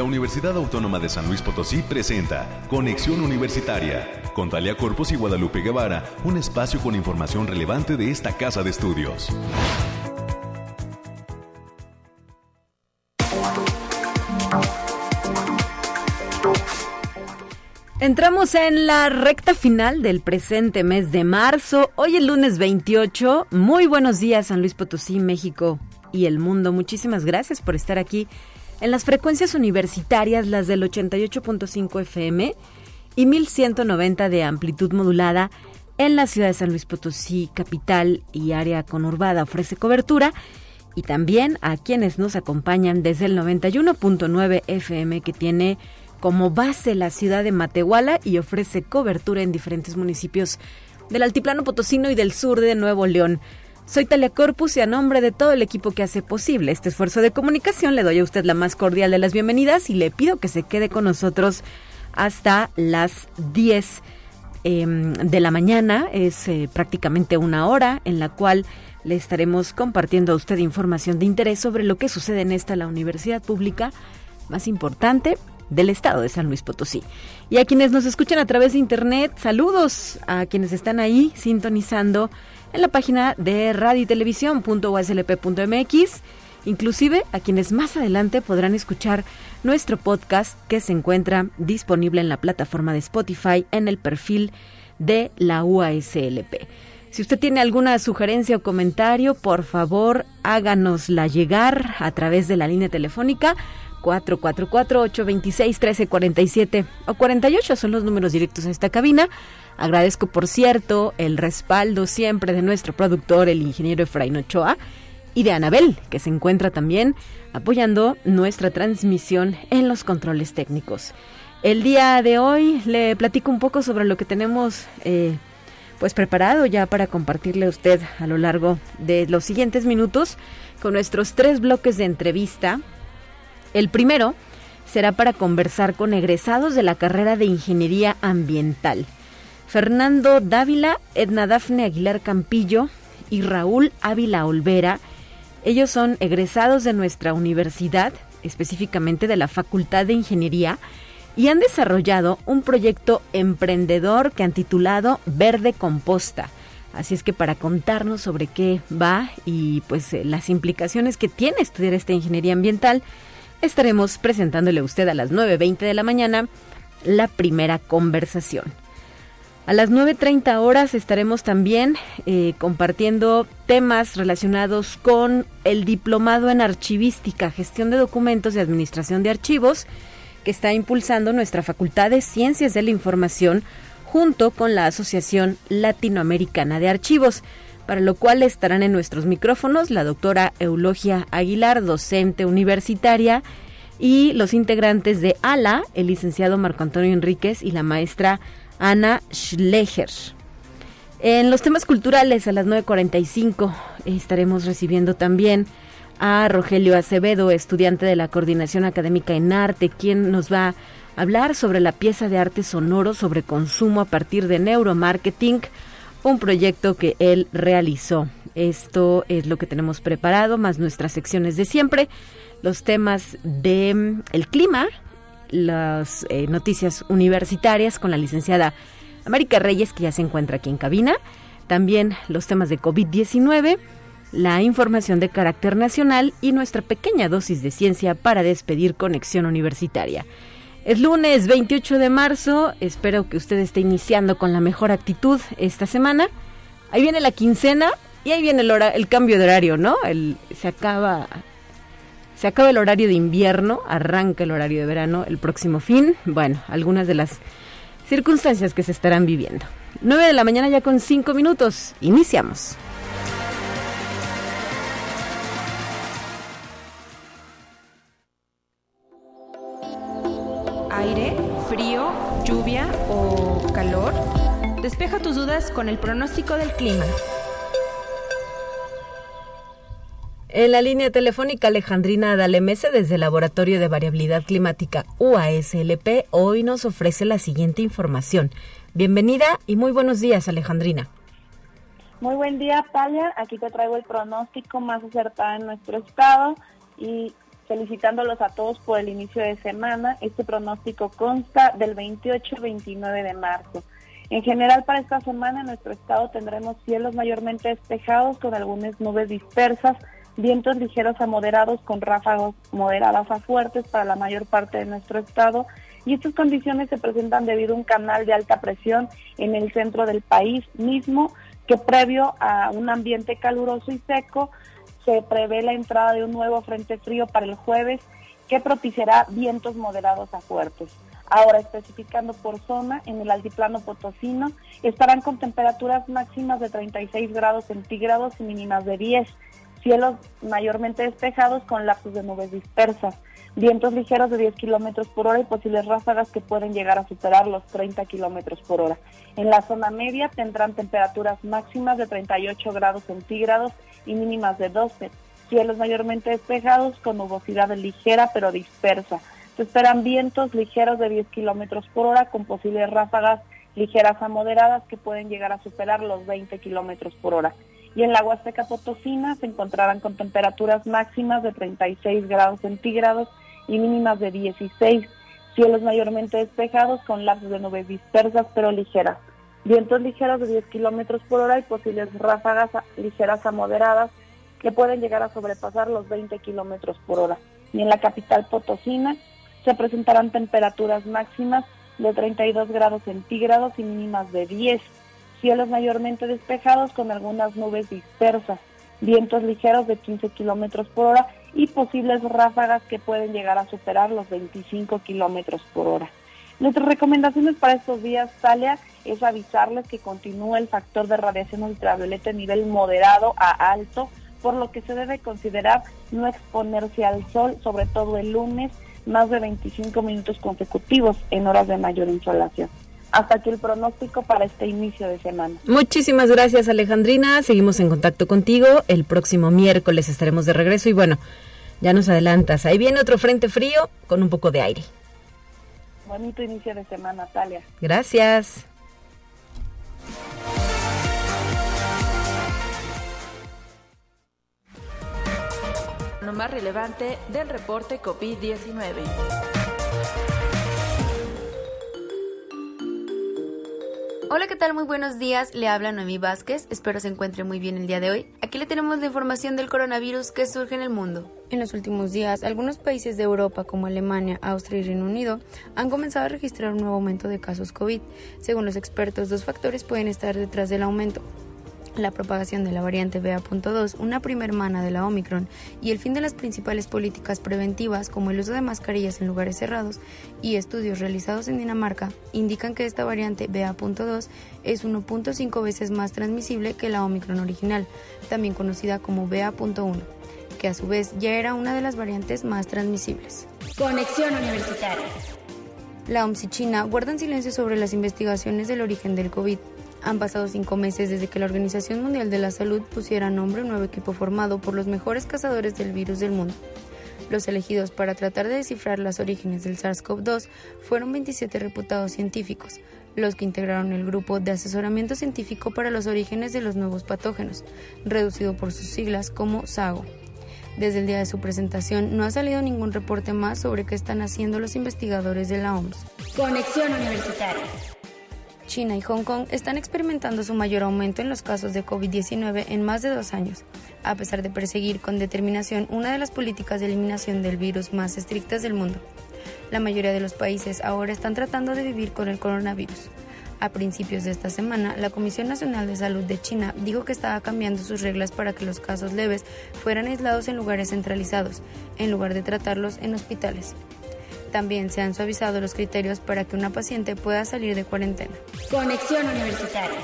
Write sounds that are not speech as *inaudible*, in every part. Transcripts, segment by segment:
La Universidad Autónoma de San Luis Potosí presenta Conexión Universitaria con Talia Corpus y Guadalupe Guevara, un espacio con información relevante de esta casa de estudios. Entramos en la recta final del presente mes de marzo. Hoy el lunes 28. Muy buenos días San Luis Potosí, México y el mundo. Muchísimas gracias por estar aquí en las frecuencias universitarias, las del 88.5 FM y 1190 de amplitud modulada en la ciudad de San Luis Potosí, capital y área conurbada. Ofrece cobertura y también a quienes nos acompañan desde el 91.9 FM que tiene como base la ciudad de Matehuala y ofrece cobertura en diferentes municipios del Altiplano Potosino y del sur de Nuevo León. Soy Talia Corpus y a nombre de todo el equipo que hace posible este esfuerzo de comunicación le doy a usted la más cordial de las bienvenidas y le pido que se quede con nosotros hasta las 10 em, de la mañana. Es eh, prácticamente una hora en la cual le estaremos compartiendo a usted información de interés sobre lo que sucede en esta la universidad pública más importante del estado de San Luis Potosí. Y a quienes nos escuchan a través de internet, saludos a quienes están ahí sintonizando en la página de radio y televisión.uslp.mx, inclusive a quienes más adelante podrán escuchar nuestro podcast que se encuentra disponible en la plataforma de Spotify en el perfil de la UASLP. Si usted tiene alguna sugerencia o comentario, por favor háganosla llegar a través de la línea telefónica 444-826-1347 o 48 son los números directos a esta cabina. Agradezco, por cierto, el respaldo siempre de nuestro productor, el ingeniero Efraín Ochoa, y de Anabel, que se encuentra también apoyando nuestra transmisión en los controles técnicos. El día de hoy le platico un poco sobre lo que tenemos eh, pues preparado ya para compartirle a usted a lo largo de los siguientes minutos con nuestros tres bloques de entrevista el primero será para conversar con egresados de la carrera de Ingeniería Ambiental. Fernando Dávila, Edna Dafne Aguilar Campillo y Raúl Ávila Olvera. Ellos son egresados de nuestra universidad, específicamente de la Facultad de Ingeniería, y han desarrollado un proyecto emprendedor que han titulado Verde Composta. Así es que para contarnos sobre qué va y pues eh, las implicaciones que tiene estudiar esta ingeniería ambiental, estaremos presentándole a usted a las 9.20 de la mañana la primera conversación. A las 9.30 horas estaremos también eh, compartiendo temas relacionados con el diplomado en archivística, gestión de documentos y administración de archivos, que está impulsando nuestra Facultad de Ciencias de la Información junto con la Asociación Latinoamericana de Archivos para lo cual estarán en nuestros micrófonos la doctora Eulogia Aguilar, docente universitaria, y los integrantes de ALA, el licenciado Marco Antonio Enríquez y la maestra Ana Schlecher. En los temas culturales, a las 9.45, estaremos recibiendo también a Rogelio Acevedo, estudiante de la Coordinación Académica en Arte, quien nos va a hablar sobre la pieza de arte sonoro sobre consumo a partir de neuromarketing un proyecto que él realizó. Esto es lo que tenemos preparado, más nuestras secciones de siempre, los temas de mm, el clima, las eh, noticias universitarias con la licenciada América Reyes, que ya se encuentra aquí en cabina, también los temas de COVID-19, la información de carácter nacional y nuestra pequeña dosis de ciencia para despedir conexión universitaria. Es lunes 28 de marzo, espero que usted esté iniciando con la mejor actitud esta semana. Ahí viene la quincena y ahí viene el, cambio de horario, ¿no? El, se acaba se acaba el horario de invierno, arranca el horario de verano el próximo fin. Bueno, algunas de las circunstancias que se estarán viviendo. 9 de la mañana ya con 5 minutos. Iniciamos. Aire, frío, lluvia o calor? Despeja tus dudas con el pronóstico del clima. En la línea telefónica Alejandrina Dalemese desde el Laboratorio de Variabilidad Climática UASLP hoy nos ofrece la siguiente información. Bienvenida y muy buenos días Alejandrina. Muy buen día Talia, aquí te traigo el pronóstico más acertado en nuestro estado y felicitándolos a todos por el inicio de semana. Este pronóstico consta del 28 y 29 de marzo. En general para esta semana en nuestro estado tendremos cielos mayormente despejados con algunas nubes dispersas, vientos ligeros a moderados con ráfagos moderadas a fuertes para la mayor parte de nuestro estado y estas condiciones se presentan debido a un canal de alta presión en el centro del país mismo que previo a un ambiente caluroso y seco se prevé la entrada de un nuevo frente frío para el jueves que propiciará vientos moderados a fuertes. Ahora, especificando por zona, en el altiplano potosino estarán con temperaturas máximas de 36 grados centígrados y mínimas de 10, cielos mayormente despejados con lapsos de nubes dispersas, vientos ligeros de 10 kilómetros por hora y posibles ráfagas que pueden llegar a superar los 30 kilómetros por hora. En la zona media tendrán temperaturas máximas de 38 grados centígrados y mínimas de 12, cielos mayormente despejados con nubosidad ligera pero dispersa se esperan vientos ligeros de 10 kilómetros por hora con posibles ráfagas ligeras a moderadas que pueden llegar a superar los 20 kilómetros por hora. Y en la Huasteca Potosina se encontrarán con temperaturas máximas de 36 grados centígrados y mínimas de 16. Cielos mayormente despejados con lapsos de nubes dispersas pero ligeras. Vientos ligeros de 10 kilómetros por hora y posibles ráfagas ligeras a moderadas que pueden llegar a sobrepasar los 20 kilómetros por hora. Y en la capital Potosina se presentarán temperaturas máximas de 32 grados centígrados y mínimas de 10. Cielos mayormente despejados con algunas nubes dispersas, vientos ligeros de 15 kilómetros por hora y posibles ráfagas que pueden llegar a superar los 25 kilómetros por hora. Nuestras recomendaciones para estos días, Talia, es avisarles que continúa el factor de radiación ultravioleta a nivel moderado a alto, por lo que se debe considerar no exponerse al sol, sobre todo el lunes más de 25 minutos consecutivos en horas de mayor insolación. Hasta aquí el pronóstico para este inicio de semana. Muchísimas gracias Alejandrina, seguimos en contacto contigo, el próximo miércoles estaremos de regreso y bueno, ya nos adelantas, ahí viene otro frente frío con un poco de aire. Bonito inicio de semana, Talia. Gracias. Lo más relevante del reporte COVID-19. Hola, ¿qué tal? Muy buenos días. Le habla Noemí Vázquez. Espero se encuentre muy bien el día de hoy. Aquí le tenemos la información del coronavirus que surge en el mundo. En los últimos días, algunos países de Europa como Alemania, Austria y Reino Unido han comenzado a registrar un nuevo aumento de casos COVID. Según los expertos, dos factores pueden estar detrás del aumento la propagación de la variante BA.2, una primera mana de la Omicron, y el fin de las principales políticas preventivas como el uso de mascarillas en lugares cerrados y estudios realizados en Dinamarca indican que esta variante BA.2 es 1.5 veces más transmisible que la Omicron original, también conocida como BA.1, que a su vez ya era una de las variantes más transmisibles. Conexión Universitaria. La OMS y China guardan silencio sobre las investigaciones del origen del COVID han pasado cinco meses desde que la Organización Mundial de la Salud pusiera nombre a un nuevo equipo formado por los mejores cazadores del virus del mundo. Los elegidos para tratar de descifrar los orígenes del SARS-CoV-2 fueron 27 reputados científicos, los que integraron el grupo de asesoramiento científico para los orígenes de los nuevos patógenos, reducido por sus siglas como SAGO. Desde el día de su presentación no ha salido ningún reporte más sobre qué están haciendo los investigadores de la OMS. Conexión Universitaria. China y Hong Kong están experimentando su mayor aumento en los casos de COVID-19 en más de dos años, a pesar de perseguir con determinación una de las políticas de eliminación del virus más estrictas del mundo. La mayoría de los países ahora están tratando de vivir con el coronavirus. A principios de esta semana, la Comisión Nacional de Salud de China dijo que estaba cambiando sus reglas para que los casos leves fueran aislados en lugares centralizados, en lugar de tratarlos en hospitales. También se han suavizado los criterios para que una paciente pueda salir de cuarentena. Conexión Universitaria.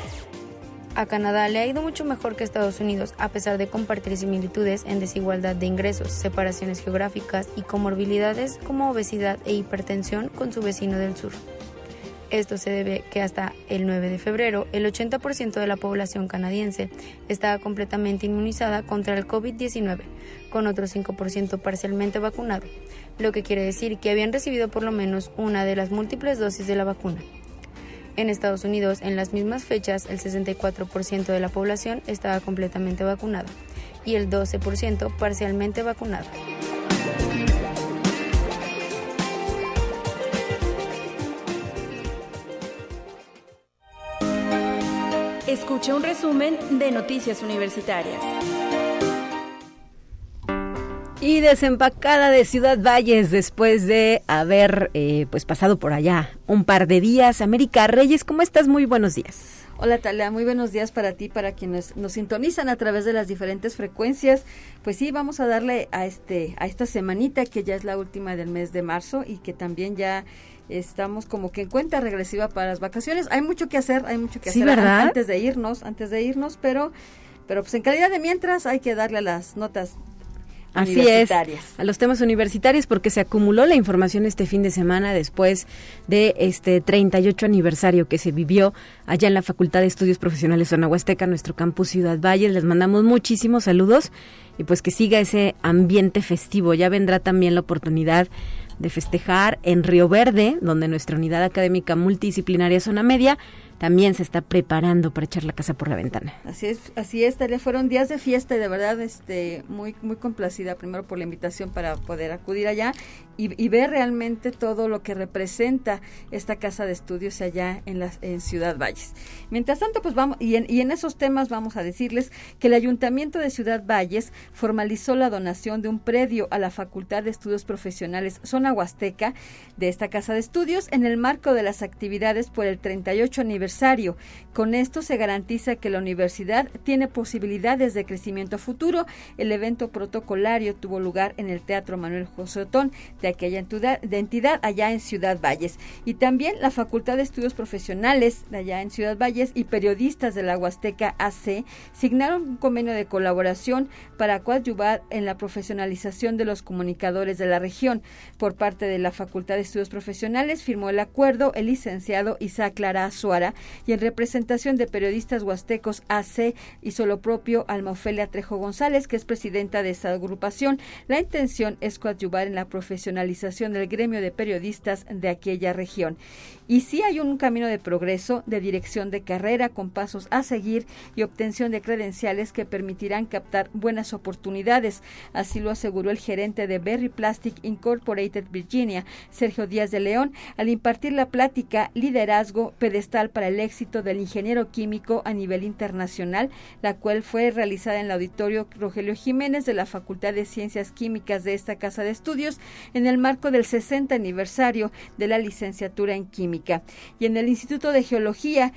A Canadá le ha ido mucho mejor que a Estados Unidos, a pesar de compartir similitudes en desigualdad de ingresos, separaciones geográficas y comorbilidades como obesidad e hipertensión con su vecino del sur. Esto se debe que hasta el 9 de febrero el 80% de la población canadiense estaba completamente inmunizada contra el COVID-19, con otro 5% parcialmente vacunado, lo que quiere decir que habían recibido por lo menos una de las múltiples dosis de la vacuna. En Estados Unidos, en las mismas fechas, el 64% de la población estaba completamente vacunada y el 12% parcialmente vacunada. Escucha un resumen de Noticias Universitarias. Y desempacada de Ciudad Valles después de haber eh, pues pasado por allá un par de días. América Reyes, ¿cómo estás? Muy buenos días. Hola Talia, muy buenos días para ti, para quienes nos sintonizan a través de las diferentes frecuencias. Pues sí, vamos a darle a este a esta semanita que ya es la última del mes de marzo y que también ya estamos como que en cuenta regresiva para las vacaciones. Hay mucho que hacer, hay mucho que hacer antes de irnos, antes de irnos, pero pero pues en calidad de mientras hay que darle las notas Así es, a los temas universitarios porque se acumuló la información este fin de semana después de este 38 aniversario que se vivió allá en la Facultad de Estudios Profesionales Zona Huasteca, nuestro campus Ciudad Valle. Les mandamos muchísimos saludos y pues que siga ese ambiente festivo. Ya vendrá también la oportunidad de festejar en Río Verde, donde nuestra unidad académica multidisciplinaria Zona Media también se está preparando para echar la casa por la ventana. Así es, así es, Talia. Fueron días de fiesta y de verdad este, muy, muy complacida primero por la invitación para poder acudir allá y, ver realmente todo lo que representa esta casa de estudios allá en, la, en Ciudad Valles. Mientras tanto, pues vamos, y en, y en esos temas vamos a decirles que el Ayuntamiento de Ciudad Valles formalizó la donación de un predio a la Facultad de Estudios Profesionales Zona Huasteca de esta casa de estudios en el marco de las actividades por el 38 Con esto se garantiza que la universidad tiene posibilidades de crecimiento futuro. El evento protocolario tuvo lugar en el Teatro Manuel José Otón de aquella entidad allá en Ciudad Valles. Y también la Facultad de Estudios Profesionales de allá en Ciudad Valles y periodistas de la Huasteca AC signaron un convenio de colaboración para coadyuvar en la profesionalización de los comunicadores de la región. Por parte de la Facultad de Estudios Profesionales firmó el acuerdo el licenciado Isaac Clara Azuara y en representación de periodistas huastecos AC hizo lo propio Alma Ofelia Trejo González, que es presidenta de esa agrupación. La intención es coadyuvar en la profesionalización del gremio de periodistas de aquella región. Y sí hay un camino de progreso, de dirección de carrera con pasos a seguir y obtención de credenciales que permitirán captar buenas oportunidades. Así lo aseguró el gerente de Berry Plastic Incorporated Virginia, Sergio Díaz de León, al impartir la plática Liderazgo Pedestal para el éxito del ingeniero químico a nivel internacional, la cual fue realizada en el auditorio Rogelio Jiménez de la Facultad de Ciencias Químicas de esta Casa de Estudios en el marco del 60 aniversario de la licenciatura en química. Y en el Instituto de Geología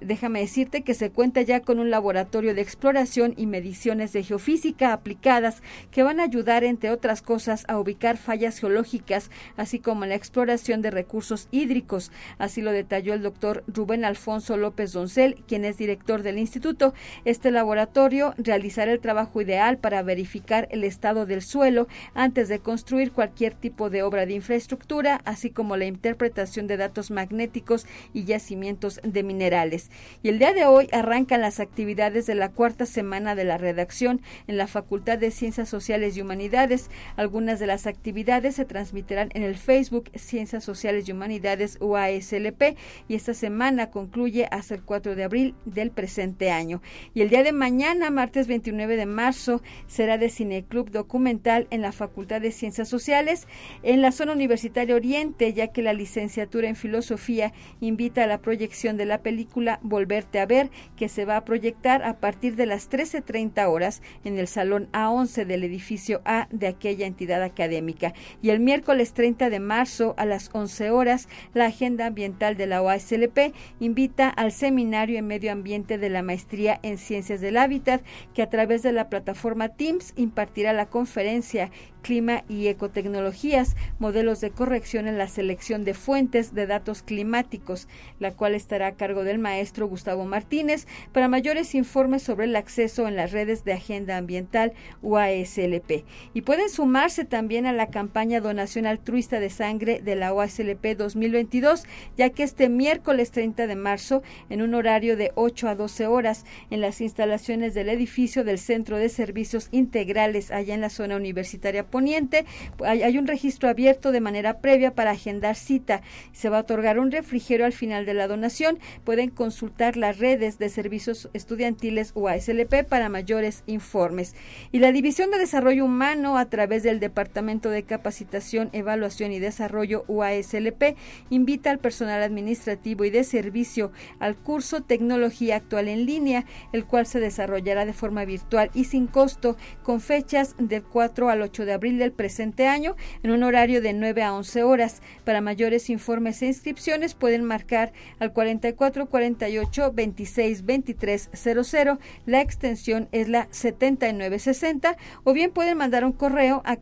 déjame decirte que se cuenta ya con un laboratorio de exploración y mediciones de geofísica aplicadas que van a ayudar, entre otras cosas, a ubicar fallas geológicas, así como la exploración de recursos hídricos. Así lo detalló el doctor Rubén Alfonso López Doncel, quien es director del instituto. Este laboratorio realizará el trabajo ideal para verificar el estado del suelo antes de construir cualquier tipo de obra de infraestructura, así como la interpretación de datos magnéticos y yacimientos de minerales. Y el día de hoy arrancan las actividades de la cuarta semana de la redacción en la Facultad de Ciencias Sociales y Humanidades. Algunas de las actividades se transmitirán en el Facebook Ciencias Sociales y Humanidades UASLP y esta semana concluye hasta el 4 de abril del presente año. Y el día de mañana, martes 29 de marzo, será de Cineclub Documental en la Facultad de Ciencias Sociales en la zona universitaria Oriente, ya que la licenciatura en Filosofía invita a la proyección de la película Volverte a ver, que se va a proyectar a partir de las 13.30 horas en el Salón A11 del edificio A de aquella entidad académica. Y el miércoles 30 de marzo a las 11 horas, la Agenda Ambiental de la OASLP invita al Seminario en Medio Ambiente de la Maestría en Ciencias del Hábitat, que a través de la plataforma Teams impartirá la conferencia clima y ecotecnologías, modelos de corrección en la selección de fuentes de datos climáticos, la cual estará a cargo del maestro Gustavo Martínez. Para mayores informes sobre el acceso en las redes de Agenda Ambiental UASLP. Y pueden sumarse también a la campaña Donación Altruista de Sangre de la UASLP 2022, ya que este miércoles 30 de marzo, en un horario de 8 a 12 horas, en las instalaciones del edificio del Centro de Servicios Integrales allá en la zona universitaria Poniente. Hay, un registro abierto de manera previa para agendar cita. Se va a otorgar un refrigerio al final de la donación. Pueden consultar las redes de servicios estudiantiles UASLP para mayores informes. Y la División de Desarrollo Humano a través del Departamento de Capacitación, Evaluación y Desarrollo UASLP invita al personal administrativo y de servicio al curso Tecnología Actual en línea, el cual se desarrollará de forma virtual y sin costo con fechas del 4 al 8 de abril del presente año en un horario de 9 a 11 horas. Para mayores informes e inscripciones pueden marcar al 44 48 26 23 00. La extensión es la 7960 o bien pueden mandar un correo a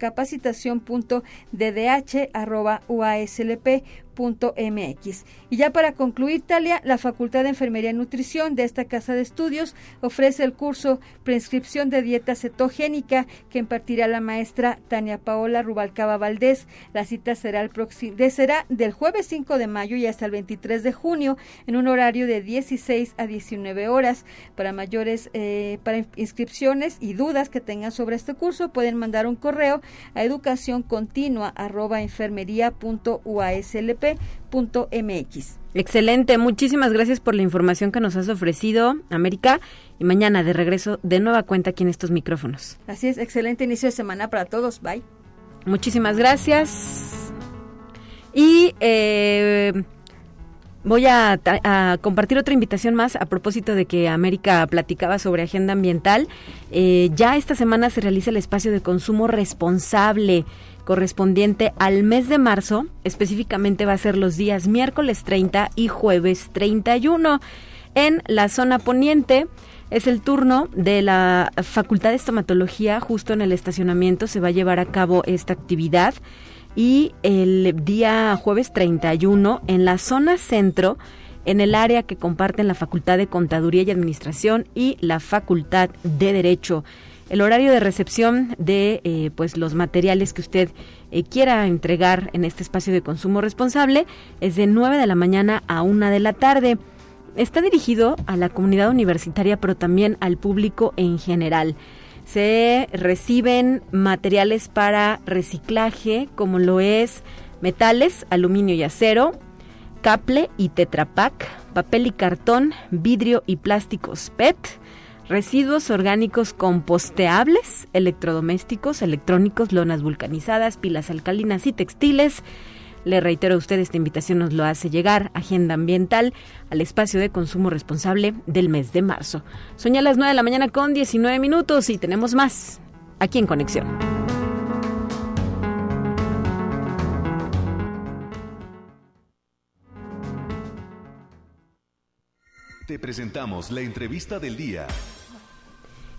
mx Y ya para concluir, Talia, la Facultad de Enfermería y Nutrición de esta casa de estudios ofrece el curso Prescripción de Dieta Cetogénica que impartirá la maestra Tania Paola Rubalcaba Valdés. La cita será, el de, será del jueves 5 de mayo y hasta el 23 de junio en un horario de 16 a 19 horas. Para mayores eh, para inscripciones y dudas que tengan sobre este curso pueden mandar un correo a educación continua arroba mx Excelente, muchísimas gracias por la información que nos has ofrecido, América. Y mañana de regreso de nueva cuenta aquí en estos micrófonos. Así es, excelente inicio de semana para todos. Bye. Muchísimas gracias. Y eh, voy a, compartir otra invitación más a propósito de que América platicaba sobre agenda ambiental. Eh, ya esta semana se realiza el espacio de consumo responsable correspondiente al mes de marzo, específicamente va a ser los días miércoles 30 y jueves 31. En la zona poniente es el turno de la Facultad de Estomatología, justo en el estacionamiento se va a llevar a cabo esta actividad y el día jueves 31 en la zona centro en el área que comparten la Facultad de Contaduría y Administración y la Facultad de Derecho. El horario de recepción de eh, pues los materiales que usted eh, quiera entregar en este espacio de consumo responsable es de 9 de la mañana a 1 de la tarde. Está dirigido a la comunidad universitaria, pero también al público en general. Se reciben materiales para reciclaje, como lo es metales, aluminio y acero, caple y tetrapac, papel y cartón, vidrio y plásticos PET, residuos orgánicos composteables, electrodomésticos, electrónicos, lonas vulcanizadas, pilas alcalinas y textiles. Le reitero a usted, esta invitación nos lo hace llegar Agenda Ambiental al espacio de consumo responsable del mes de marzo. Soña a las 9 de la mañana con 19 minutos y tenemos más aquí en Conexión. Te presentamos la entrevista del día.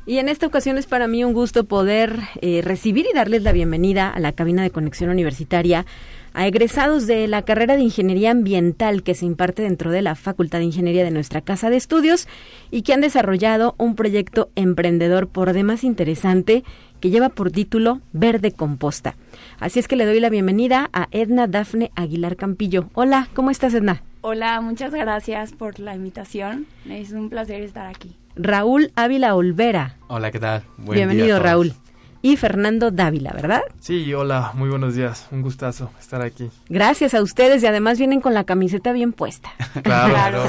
Y en esta ocasión es para mí un gusto poder eh, recibir y darles la bienvenida a la cabina de conexión universitaria a egresados de la carrera de Ingeniería Ambiental que se imparte dentro de la Facultad de Ingeniería de nuestra Casa de Estudios y que han desarrollado un proyecto emprendedor por demás interesante que lleva por título Verde Composta. Así es que le doy la bienvenida a Edna Dafne Aguilar Campillo. Hola, ¿cómo estás Edna? Hola, muchas gracias por la invitación. Es un placer estar aquí. Raúl Ávila Olvera. Hola, ¿qué tal? Bienvenido, Raúl. Y Fernando Dávila, ¿verdad? Sí, hola, muy buenos días. Un gustazo estar aquí. Gracias a ustedes y además vienen con la camiseta bien puesta. *laughs* claro.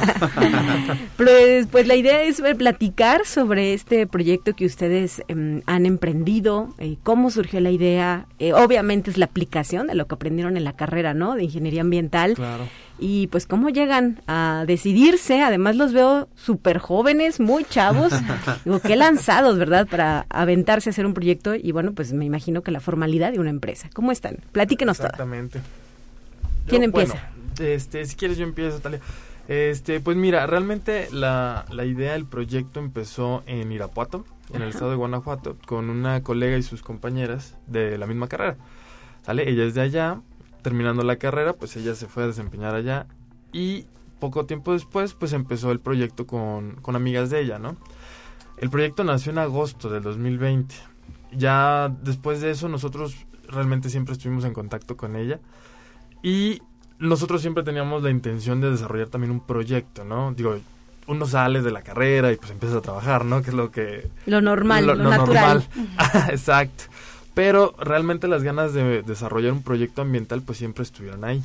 *laughs* pues, pues la idea es platicar sobre este proyecto que ustedes em, han emprendido, eh, cómo surgió la idea. Eh, obviamente es la aplicación de lo que aprendieron en la carrera, ¿no? De ingeniería ambiental. Claro y pues cómo llegan a decidirse, además los veo súper jóvenes, muy chavos, *laughs* digo, qué lanzados, ¿verdad? Para aventarse a hacer un proyecto y bueno, pues me imagino que la formalidad de una empresa. ¿Cómo están? Platíquenos Exactamente. ¿Quién empieza? este, si quieres yo empiezo, Talia. Este, pues mira, realmente la, la idea del proyecto empezó en Irapuato, en el estado de Guanajuato, con una colega y sus compañeras de la misma carrera. ¿Sale? Ella es de allá, terminando la carrera, pues ella se fue a desempeñar allá y poco tiempo después, pues empezó el proyecto con, con amigas de ella, ¿no? El proyecto nació en agosto del 2020. Ya después de eso nosotros realmente siempre estuvimos en contacto con ella y nosotros siempre teníamos la intención de desarrollar también un proyecto, ¿no? Digo, uno sale de la carrera y pues empieza a trabajar, ¿no? Que es lo que... Lo normal, lo, natural. Normal. *laughs* Exacto pero realmente las ganas de desarrollar un proyecto ambiental pues siempre estuvieron ahí.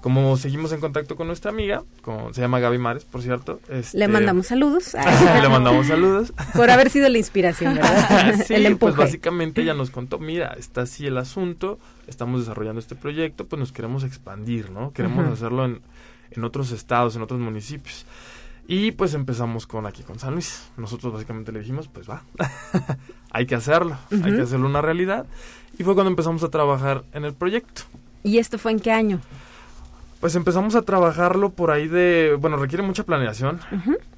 como seguimos en contacto con nuestra amiga, con, se llama Gaby Mares, por cierto. Este, Le mandamos saludos. *laughs* le mandamos saludos. Por haber sido la inspiración, ¿verdad? *laughs* sí, el pues empuje. básicamente ella nos contó, mira, está así el asunto, estamos desarrollando este proyecto, pues nos queremos expandir, ¿no? Queremos hacerlo en, en otros estados, en otros municipios. Y pues empezamos con aquí, con San Luis. Nosotros básicamente le dijimos, pues va, *laughs* hay que hacerlo, hay que hacerlo una realidad. Y fue cuando empezamos a trabajar en el proyecto. ¿Y esto fue en qué año? Pues empezamos a trabajarlo por ahí de, bueno, requiere mucha planeación.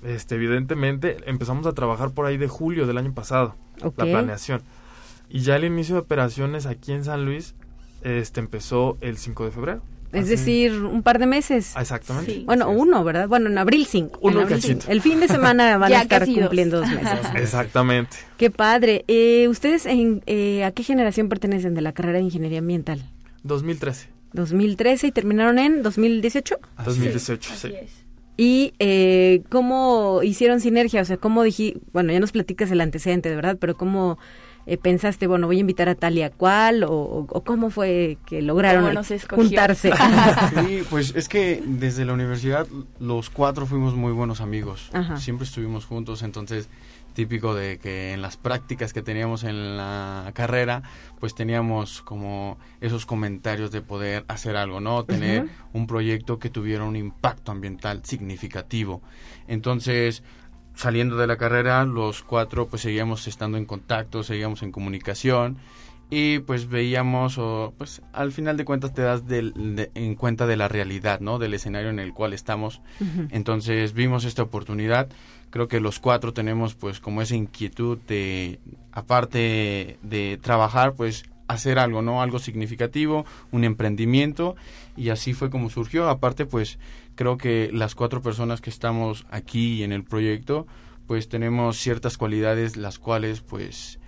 Este, evidentemente, empezamos a trabajar por ahí de julio del año pasado, la planeación. Y ya el inicio de operaciones aquí en San Luis, este, empezó el 5 de febrero. Es Así- decir, un par de meses. Ah, Exactamente. Bueno, uno, ¿verdad? Bueno, en abril sí. Uno en abril sí. El fin de semana *laughs* van a estar cumpliendo dos meses. *laughs* Exactamente. Qué padre. Eh, ¿Ustedes en, eh, a qué generación pertenecen de la carrera de Ingeniería Ambiental? 2013, 2013 y terminaron en 2018. 2018, Así sí. es. ¿Y eh, cómo hicieron sinergia? O sea, ¿cómo dije, bueno, ya nos platicas el antecedente, de verdad, pero cómo eh, pensaste, bueno, voy a invitar a tal y a cual, o, o- o cómo fue que lograron ¿Cómo nos escogió? juntarse? *laughs* Sí, *laughs* pues es que desde la universidad los cuatro fuimos muy buenos amigos. Ajá. Siempre estuvimos juntos, entonces típico de que en las prácticas que teníamos en la carrera, pues teníamos como esos comentarios de poder hacer algo, ¿no? Tener un proyecto que tuviera un impacto ambiental significativo. Entonces, saliendo de la carrera, los cuatro pues seguíamos estando en contacto, seguíamos en comunicación y pues veíamos o pues al final de cuentas te das del- de- en cuenta de la realidad, ¿no? Del escenario en el cual estamos. Entonces vimos esta oportunidad. Creo que los cuatro tenemos pues como esa inquietud de, aparte de trabajar, pues hacer algo, ¿no? Algo significativo, un emprendimiento y así fue como surgió. Aparte pues creo que las cuatro personas que estamos aquí en el proyecto pues tenemos ciertas cualidades las cuales pues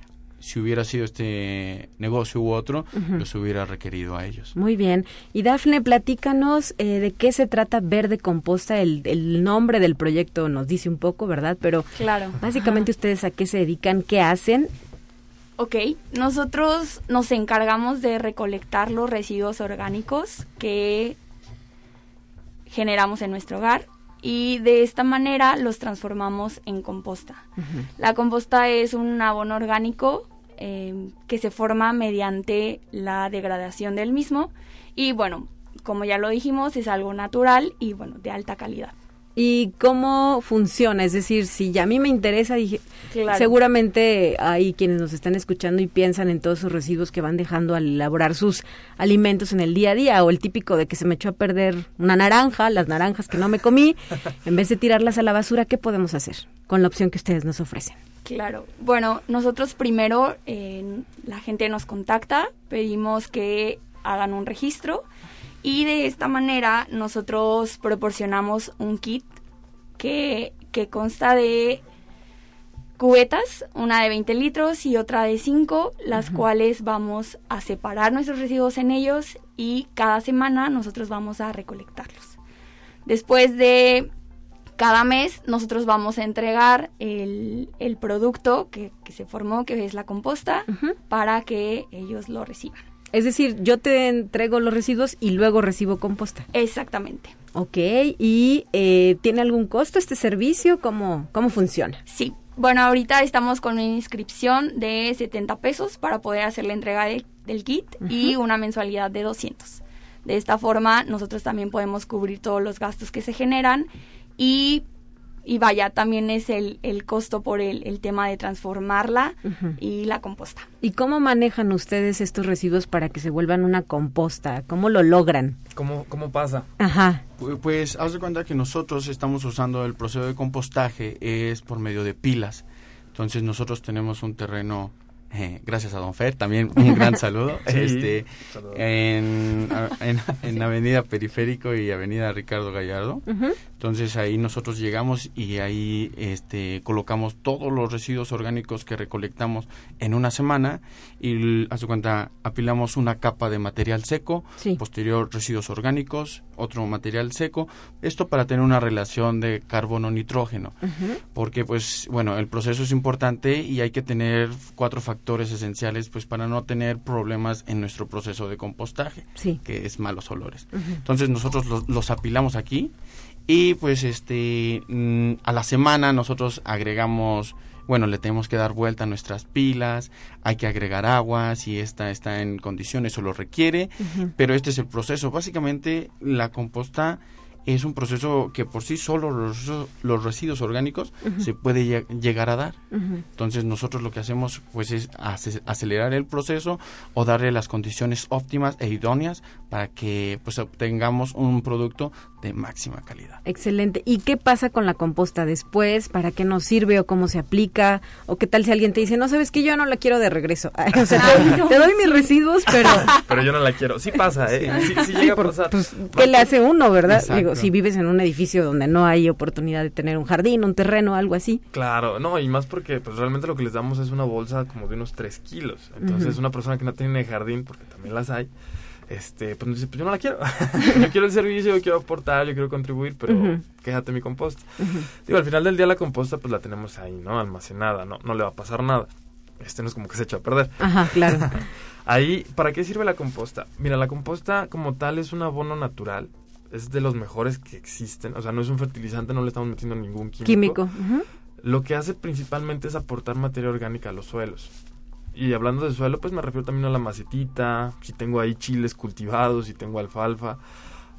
si hubiera sido este negocio u otro, los hubiera requerido a ellos. Muy bien. Y Dafne, platícanos eh, de qué se trata Verde Composta. El, el nombre del proyecto nos dice un poco, ¿verdad? Pero Claro. básicamente ustedes a qué se dedican, qué hacen. Ok, nosotros nos encargamos de recolectar los residuos orgánicos que generamos en nuestro hogar y de esta manera los transformamos en composta. La composta es un abono orgánico eh, que se forma mediante la degradación del mismo y bueno, como ya lo dijimos, es algo natural y bueno, de alta calidad. ¿Y cómo funciona? Es decir, si a mí me interesa, dije, Claro. seguramente hay quienes nos están escuchando y piensan en todos esos residuos que van dejando al elaborar sus alimentos en el día a día, o el típico de que se me echó a perder una naranja, las naranjas que no me comí, *laughs* en vez de tirarlas a la basura, ¿qué podemos hacer con la opción que ustedes nos ofrecen? Claro. Bueno, nosotros primero, eh, la gente nos contacta, pedimos que hagan un registro y de esta manera nosotros proporcionamos un kit que, que consta de cubetas, una de 20 litros y otra de 5, las cuales vamos a separar nuestros residuos en ellos y cada semana nosotros vamos a recolectarlos. Después de cada mes nosotros vamos a entregar el, el producto que, que se formó, que es la composta, para que ellos lo reciban. Es decir, yo te entrego los residuos y luego recibo composta. Exactamente. Ok, ¿y eh, tiene algún costo este servicio? ¿Cómo, cómo funciona? Sí. Bueno, ahorita estamos con una inscripción de 70 pesos para poder hacer la entrega de- del kit y una mensualidad de 200. De esta forma, nosotros también podemos cubrir todos los gastos que se generan y, y vaya, también es el, el costo por el, el tema de transformarla y la composta. ¿Y cómo manejan ustedes estos residuos para que se vuelvan una composta? ¿Cómo lo logran? ¿Cómo, cómo pasa? Ajá. Pu- Pues haz de cuenta que nosotros estamos usando el proceso de compostaje es por medio de pilas. Entonces nosotros tenemos un terreno, eh, gracias a Don Fer, también un *laughs* gran saludo, Sí, este, saludo. en, en, *laughs* en Avenida Periférico y Avenida Ricardo Gallardo. Ujú. Entonces ahí nosotros llegamos y ahí este, colocamos todos los residuos orgánicos que recolectamos en una semana y a su cuenta apilamos una capa de material seco, posterior residuos orgánicos, otro material seco, esto para tener una relación de carbono-nitrógeno, porque pues bueno, el proceso es importante y hay que tener cuatro factores esenciales pues para no tener problemas en nuestro proceso de compostaje, que es malos olores. Entonces nosotros los, los apilamos aquí y pues este mm, a la semana nosotros agregamos bueno, le tenemos que dar vuelta a nuestras pilas, hay que agregar agua si esta está en condiciones o lo requiere, pero este es el proceso. Básicamente la composta es un proceso que por sí solo los, los residuos orgánicos se puede llegar a dar. Entonces nosotros lo que hacemos pues es acelerar el proceso o darle las condiciones óptimas e idóneas para que pues obtengamos un producto de máxima calidad. Excelente. ¿Y qué pasa con la composta después? ¿Para qué nos sirve o cómo se aplica? ¿O qué tal si alguien te dice, no sabes que yo no la quiero de regreso? *laughs* o sea, *laughs* te, doy mis residuos, pero... *laughs* Pero yo no la quiero. Sí pasa, ¿eh? Sí, llega a pasar. Pues, ¿qué le hace uno, verdad? Digo, si vives en un edificio donde no hay oportunidad de tener un jardín, un terreno, algo así. Claro, no, y más porque pues realmente lo que les damos es una bolsa como de unos 3 kilos. Entonces, una persona que no tiene jardín, porque también las hay, este, pues pues yo no la quiero. *laughs* yo quiero el servicio, yo quiero aportar, yo quiero contribuir, pero quéjate mi composta. Digo, al final del día la composta pues la tenemos ahí, ¿no? Almacenada, no, no le va a pasar nada. Este no es como que se echa a perder. Ajá, claro. *laughs* ahí, ¿para qué sirve la composta? Mira, la composta como tal es un abono natural. Es de los mejores que existen. O sea, no es un fertilizante, no le estamos metiendo ningún químico. Químico. Lo que hace principalmente es aportar materia orgánica a los suelos. Y hablando de suelo, pues me refiero también a la macetita, si tengo ahí chiles cultivados, si tengo alfalfa.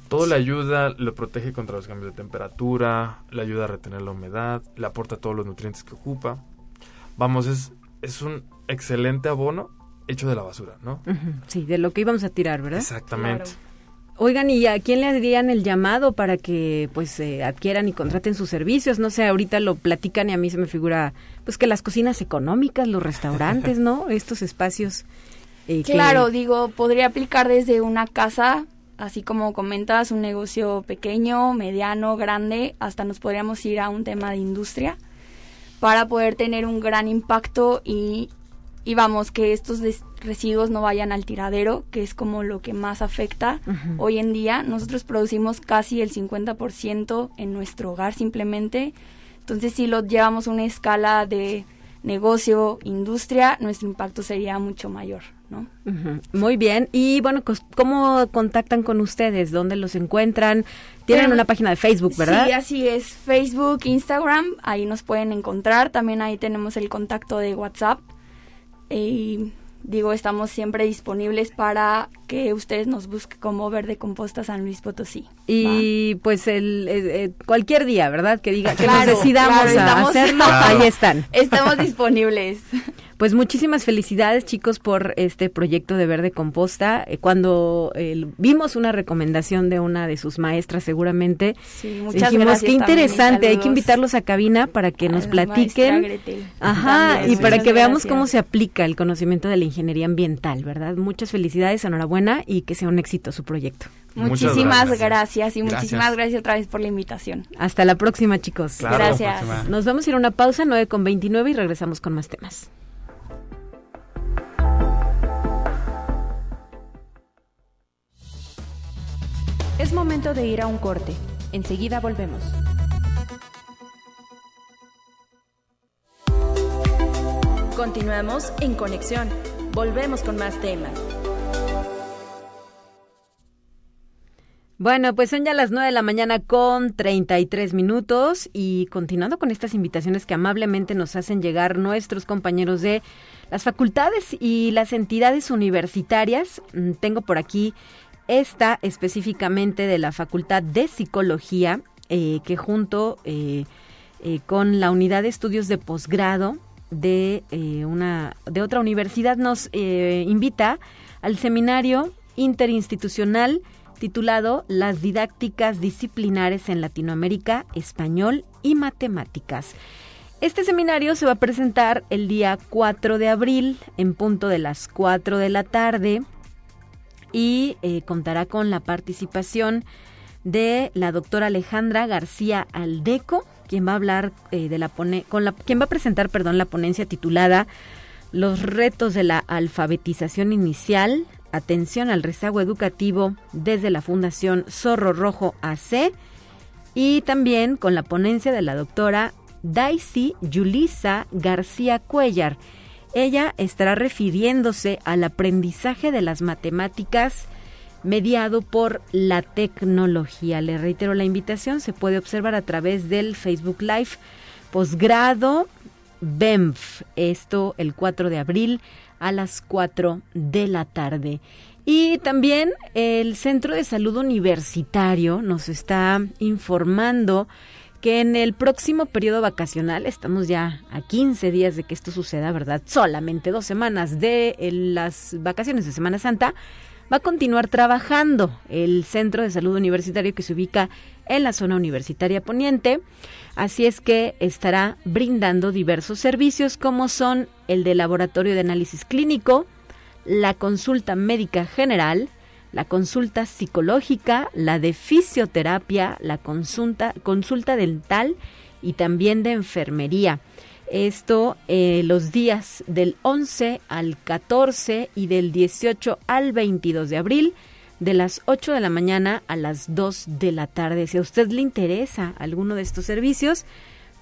Todo le ayuda, le protege contra los cambios de temperatura, le ayuda a retener la humedad, le aporta todos los nutrientes que ocupa. Vamos, es, es un excelente abono hecho de la basura, ¿no? Sí, de lo que íbamos a tirar, ¿verdad? Exactamente. Oigan, ¿y a quién le harían el llamado para que pues eh, adquieran y contraten sus servicios? No sé, ahorita lo platican y a mí se me figura pues que las cocinas económicas, los restaurantes, ¿no? *laughs* Estos espacios. Eh, claro, digo, podría aplicar desde una casa, así como comentas, un negocio pequeño, mediano, grande, hasta nos podríamos ir a un tema de industria para poder tener un gran impacto y y vamos, que estos residuos no vayan al tiradero, que es como lo que más afecta hoy en día. Nosotros producimos casi el 50% en nuestro hogar simplemente. Entonces, si lo llevamos a una escala de negocio, industria, nuestro impacto sería mucho mayor, ¿no? Muy bien. Y bueno, ¿cómo contactan con ustedes? ¿Dónde los encuentran? Tienen una página de Facebook, ¿verdad? Sí, así es. Facebook, Instagram, ahí nos pueden encontrar. También ahí tenemos el contacto de WhatsApp y digo, estamos siempre disponibles para que ustedes nos busquen como Verde Composta San Luis Potosí. Y pues el, cualquier día, ¿verdad? Que diga que nos decidamos a hacerlo, *laughs* ahí están. Estamos disponibles. Pues muchísimas felicidades chicos por este proyecto de Verde Composta. Eh, cuando vimos una recomendación de una de sus maestras seguramente, sí, muchas dijimos qué interesante, hay que invitarlos a cabina para que nos platiquen. Ajá, y para que veamos cómo se aplica el conocimiento de la ingeniería ambiental, ¿verdad? Muchas felicidades, enhorabuena y que sea un éxito su proyecto. Muchísimas gracias. y muchísimas gracias otra vez por la invitación. Hasta la próxima, chicos. gracias. Nos vamos a ir a una pausa, 9 con 29 y regresamos con más temas. Es momento de ir a un corte. Enseguida volvemos. Continuamos en conexión. Volvemos con más temas. Bueno, pues son ya las 9 de la mañana con 33 minutos y continuando con estas invitaciones que amablemente nos hacen llegar nuestros compañeros de las facultades y las entidades universitarias, mm, tengo por aquí esta específicamente de la Facultad de Psicología, eh, que junto eh, eh, con la Unidad de Estudios de Posgrado de, de otra universidad nos invita al seminario interinstitucional titulado Las didácticas disciplinares en Latinoamérica, Español y Matemáticas. Este seminario se va a presentar el día 4 de abril en punto de las 4 de la tarde y eh, contará con la participación de la doctora Alejandra García Aldeco, quien va a hablar eh, de la con la quien va a presentar, perdón, la ponencia titulada Los retos de la alfabetización inicial, atención al rezago educativo desde la Fundación Zorro Rojo AC y también con la ponencia de la doctora Daisy Yulisa García Cuellar. Ella estará refiriéndose al aprendizaje de las matemáticas mediado por la tecnología. Le reitero la invitación, se puede observar a través del Facebook Live posgrado BEMF, esto el 4 de abril a las 4 de la tarde. Y también el Centro de Salud Universitario nos está informando que en el próximo periodo vacacional, estamos ya a 15 días de que esto suceda, ¿verdad? Solamente dos semanas de las vacaciones de Semana Santa, va a continuar trabajando el Centro de Salud Universitario que se ubica en la zona universitaria poniente. Así es que estará brindando diversos servicios como son el de laboratorio de análisis clínico, la consulta médica general, la consulta psicológica, la de fisioterapia, la consulta, consulta dental y también de enfermería. Esto eh, los días del 11 al 14 y del 18 al 22 de abril, de las 8 de la mañana a las 2 de la tarde. Si a usted le interesa alguno de estos servicios,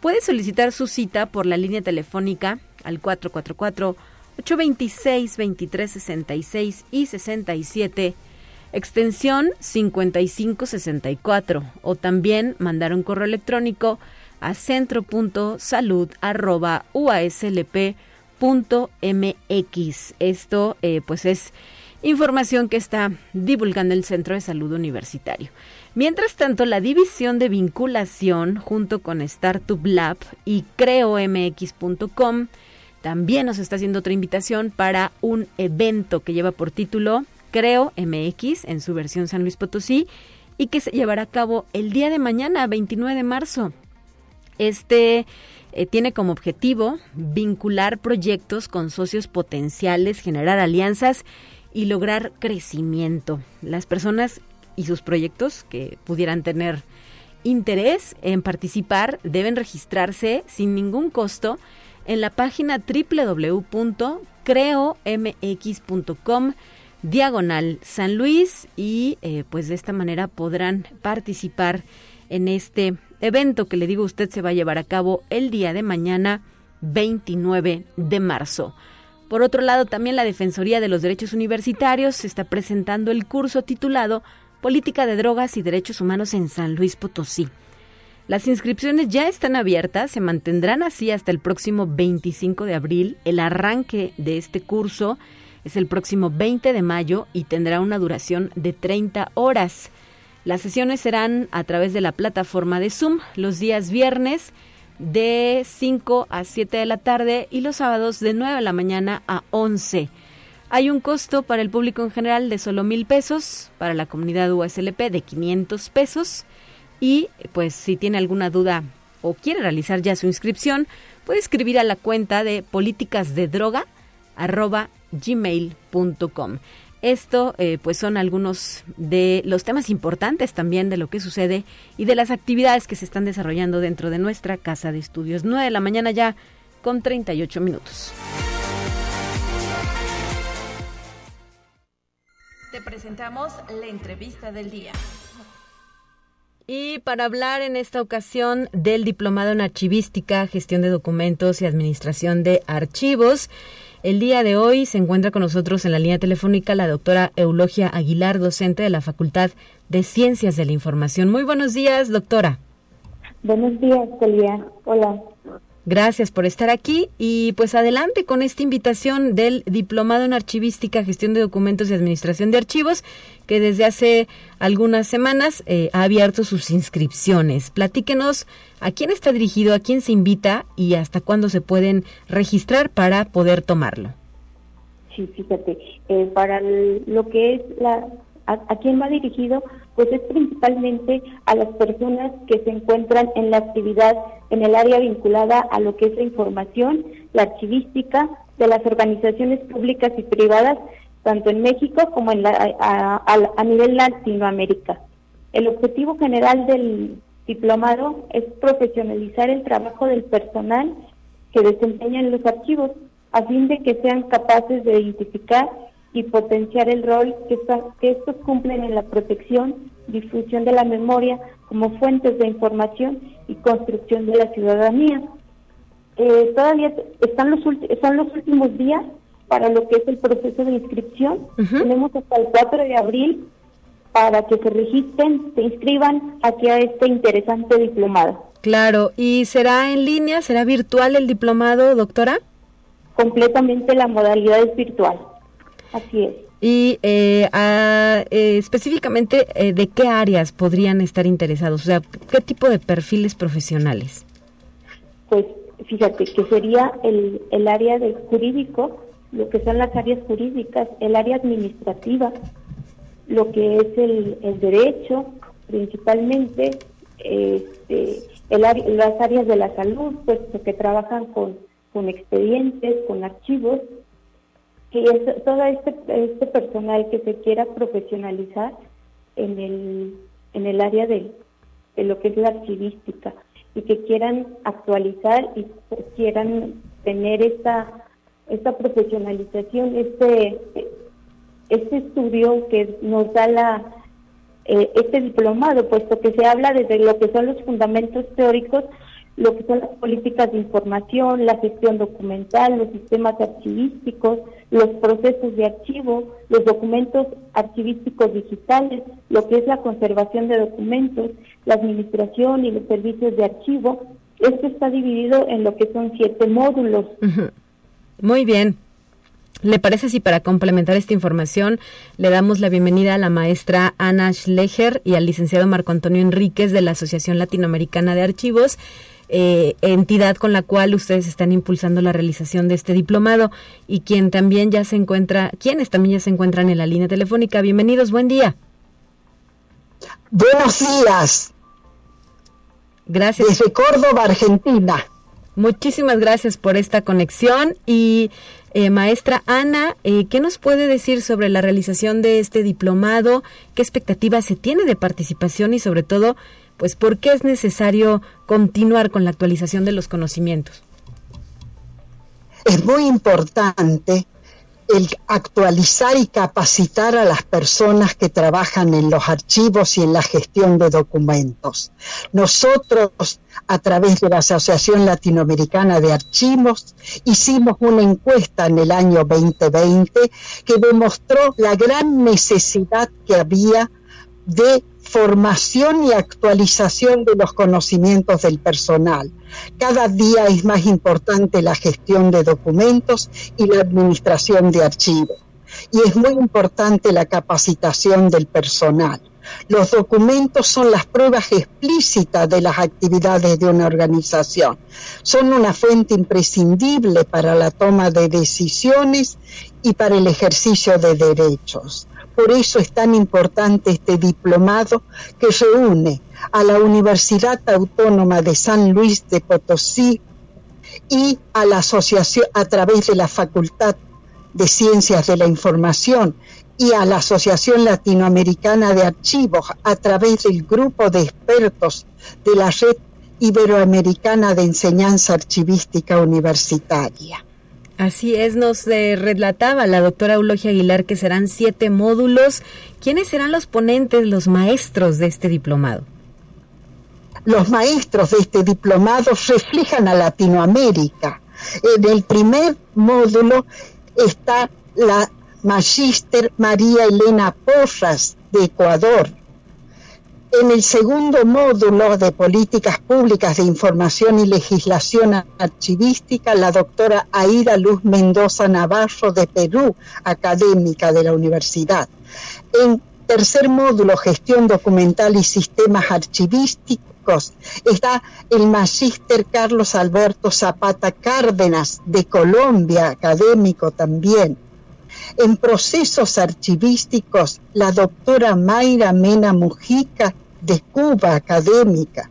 puede solicitar su cita por la línea telefónica al 444 826 2366 y 67 extensión 5564 o también mandar un correo electrónico a centro.salud.uaslp.mx. Esto eh, pues es información que está divulgando el Centro de Salud Universitario. Mientras tanto, la división de vinculación junto con Startup Lab y creomx.com también nos está haciendo otra invitación para un evento que lleva por título Creo MX en su versión San Luis Potosí y que se llevará a cabo el día de mañana, 29 de marzo. Este eh, tiene como objetivo vincular proyectos con socios potenciales, generar alianzas y lograr crecimiento. Las personas y sus proyectos que pudieran tener interés en participar deben registrarse sin ningún costo en la página www.creomx.com diagonal San Luis y eh, pues de esta manera podrán participar en este evento que le digo usted se va a llevar a cabo el día de mañana 29 de marzo. Por otro lado, también la Defensoría de los Derechos Universitarios está presentando el curso titulado Política de Drogas y Derechos Humanos en San Luis Potosí. Las inscripciones ya están abiertas, se mantendrán así hasta el próximo 25 de abril. El arranque de este curso es el próximo 20 de mayo y tendrá una duración de 30 horas. Las sesiones serán a través de la plataforma de Zoom los días viernes de 5 a 7 de la tarde y los sábados de 9 de la mañana a 11. Hay un costo para el público en general de solo mil pesos, para la comunidad USLP de 500 pesos y pues si tiene alguna duda o quiere realizar ya su inscripción, puede escribir a la cuenta de políticas de droga arroba gmail.com. Esto, eh, pues, son algunos de los temas importantes también de lo que sucede y de las actividades que se están desarrollando dentro de nuestra casa de estudios. 9 de la mañana ya con 38 minutos. Te presentamos la entrevista del día. Y para hablar en esta ocasión del diplomado en archivística, gestión de documentos y administración de archivos, el día de hoy se encuentra con nosotros en la línea telefónica la doctora Eulogia Aguilar, docente de la Facultad de Ciencias de la Información. Muy buenos días, doctora. Buenos días, Celia. Hola. Gracias por estar aquí y pues adelante con esta invitación del Diplomado en Archivística, Gestión de Documentos y Administración de Archivos, que desde hace algunas semanas eh, ha abierto sus inscripciones. Platíquenos a quién está dirigido, a quién se invita y hasta cuándo se pueden registrar para poder tomarlo. Sí, fíjate, eh, para lo que es la, a quién va dirigido, pues es principalmente a las personas que se encuentran en la actividad en el área vinculada a lo que es la información, la archivística de las organizaciones públicas y privadas, tanto en México como en la, a, nivel Latinoamérica. El objetivo general del diplomado es profesionalizar el trabajo del personal que desempeña en los archivos, a fin de que sean capaces de identificar y potenciar el rol que, que estos cumplen en la protección, difusión de la memoria como fuentes de información y construcción de la ciudadanía. Eh, todavía están los son los últimos días para lo que es el proceso de inscripción. Tenemos hasta el 4 de abril para que se registren, se inscriban aquí a este interesante diplomado. Claro, ¿y será en línea, será virtual el diplomado, doctora? Completamente la modalidad es virtual, así es. Y eh, eh, específicamente, eh, ¿de qué áreas podrían estar interesados? O sea, ¿qué tipo de perfiles profesionales? Pues fíjate que sería el, el área del jurídico, lo que son las áreas jurídicas, el área administrativa, lo que es el, el derecho, principalmente, este, el, las áreas de la salud, pues que trabajan con, con expedientes, con archivos, que es todo este, este personal que se quiera profesionalizar en el, en el área de, lo que es la archivística y que quieran actualizar y quieran tener esta, esta profesionalización, este, este estudio que nos da eh, este diplomado, puesto que se habla desde lo que son los fundamentos teóricos, lo que son las políticas de información, la gestión documental, los sistemas archivísticos, los procesos de archivo, los documentos archivísticos digitales, lo que es la conservación de documentos, la administración y los servicios de archivo. Esto está dividido en lo que son siete módulos. Muy bien. ¿Le parece si para complementar esta información le damos la bienvenida a la maestra Ana Schlecher y al licenciado Marco Antonio Enríquez de la Asociación Latinoamericana de Archivos? Eh, entidad con la cual ustedes están impulsando la realización de este diplomado y quien también ya se encuentra, quienes también ya se encuentran en la línea telefónica. Bienvenidos, buen día. Buenos días. Gracias. Desde Córdoba, Argentina. Muchísimas gracias por esta conexión y eh, maestra Ana, eh, ¿qué nos puede decir sobre la realización de este diplomado? ¿Qué expectativas se tiene de participación y sobre todo, pues, por qué es necesario continuar con la actualización de los conocimientos? Es muy importante el actualizar y capacitar a las personas que trabajan en los archivos y en la gestión de documentos. Nosotros, a través de la Asociación Latinoamericana de Archivos, hicimos una encuesta en el año 2020 que demostró la gran necesidad que había de formación y actualización de los conocimientos del personal. Cada día es más importante la gestión de documentos y la administración de archivos. Y es muy importante la capacitación del personal. Los documentos son las pruebas explícitas de las actividades de una organización. Son una fuente imprescindible para la toma de decisiones y para el ejercicio de derechos. Por eso es tan importante este diplomado que reúne a la Universidad Autónoma de San Luis de Potosí y a la asociación a través de la Facultad de Ciencias de la Información y a la Asociación Latinoamericana de Archivos a través del grupo de expertos de la Red Iberoamericana de Enseñanza Archivística Universitaria. Así es, nos eh, relataba la doctora Eulogia Aguilar que serán siete módulos. ¿Quiénes serán los ponentes, los maestros de este diplomado? Los maestros de este diplomado reflejan a Latinoamérica. En el primer módulo está la magíster María Elena Porras de Ecuador, en el segundo módulo de Políticas Públicas de Información y Legislación Archivística, la doctora Aida Luz Mendoza Navarro de Perú, académica de la universidad. En tercer módulo, Gestión Documental y Sistemas Archivísticos, está el magíster Carlos Alberto Zapata Cárdenas de Colombia, académico también. En procesos archivísticos, la doctora Mayra Mena Mujica de Cuba académica.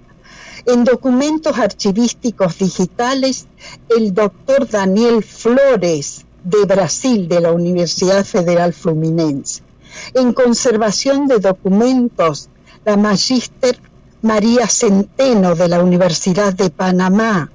En documentos archivísticos digitales, el doctor Daniel Flores de Brasil, de la Universidad Federal Fluminense. En conservación de documentos, la magíster María Centeno de la Universidad de Panamá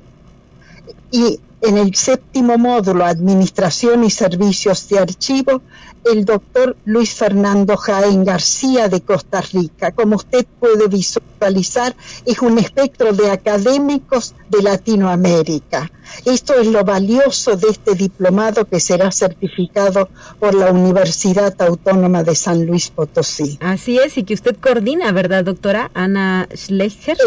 y en el séptimo módulo Administración y Servicios de Archivo, el doctor Luis Fernando Jaén García de Costa Rica. Como usted puede visualizar, es un espectro de académicos de Latinoamérica. Esto es lo valioso de este diplomado que será certificado por la Universidad Autónoma de San Luis Potosí. Así es, y que usted coordina, ¿verdad, doctora Ana Schlecher?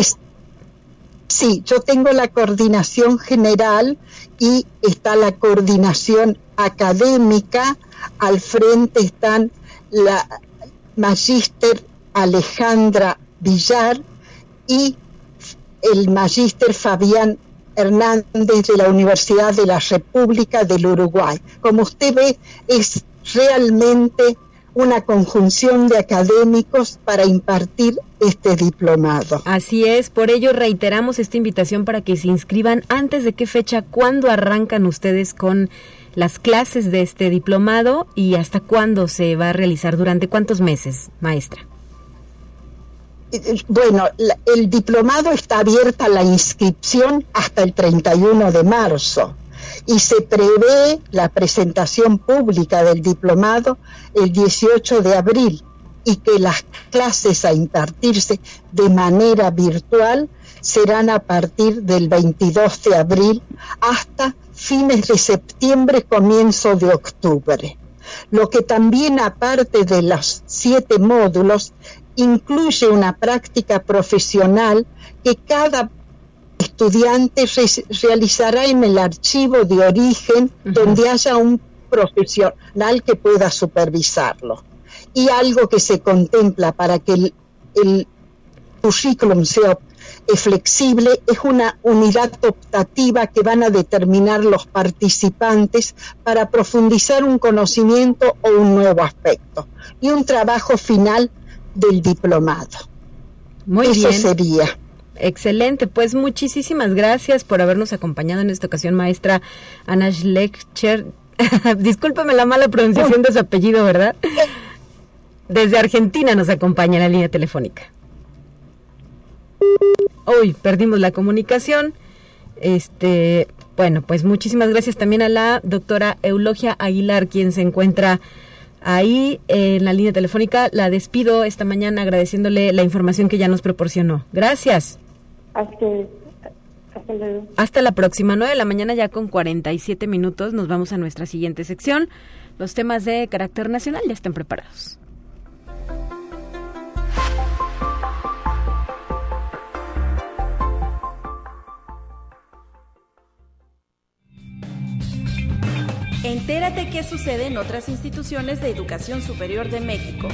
Sí, yo tengo la coordinación general y está la coordinación académica. Al frente están la magíster Alejandra Villar y el magíster Fabián Hernández de la Universidad de la República del Uruguay. Como usted ve, es realmente una conjunción de académicos para impartir este diplomado. Así es, por ello reiteramos esta invitación para que se inscriban antes de qué fecha, cuándo arrancan ustedes con las clases de este diplomado y hasta cuándo se va a realizar, durante cuántos meses, maestra. Eh, eh, bueno, el diplomado está abierta la inscripción hasta el 31 de marzo y se prevé la presentación pública del diplomado el 18 de abril y que las clases a impartirse de manera virtual serán a partir del 22 de abril hasta fines de septiembre, comienzo de octubre. Lo que también aparte de los siete módulos incluye una práctica profesional que cada estudiante realizará en el archivo de origen donde haya un profesional que pueda supervisarlo. Y algo que se contempla para que el, currículum sea flexible es una unidad optativa que van a determinar los participantes para profundizar un conocimiento o un nuevo aspecto y un trabajo final del diplomado. Muy Eso sería. Excelente, pues muchísimas gracias por habernos acompañado en esta ocasión, maestra Ana Schlechter. *laughs* Discúlpeme la mala pronunciación de su apellido, ¿verdad? Desde Argentina nos acompaña en la línea telefónica. Uy, perdimos la comunicación. Este, bueno, pues muchísimas gracias también a la doctora Eulogia Aguilar, quien se encuentra ahí en la línea telefónica. La despido esta mañana agradeciéndole la información que ya nos proporcionó. Gracias. Hasta, hasta la próxima, 9 de la mañana ya con 47 minutos. Nos vamos a nuestra siguiente sección. Los temas de carácter nacional ya están preparados. Entérate qué sucede en otras instituciones de educación superior de México.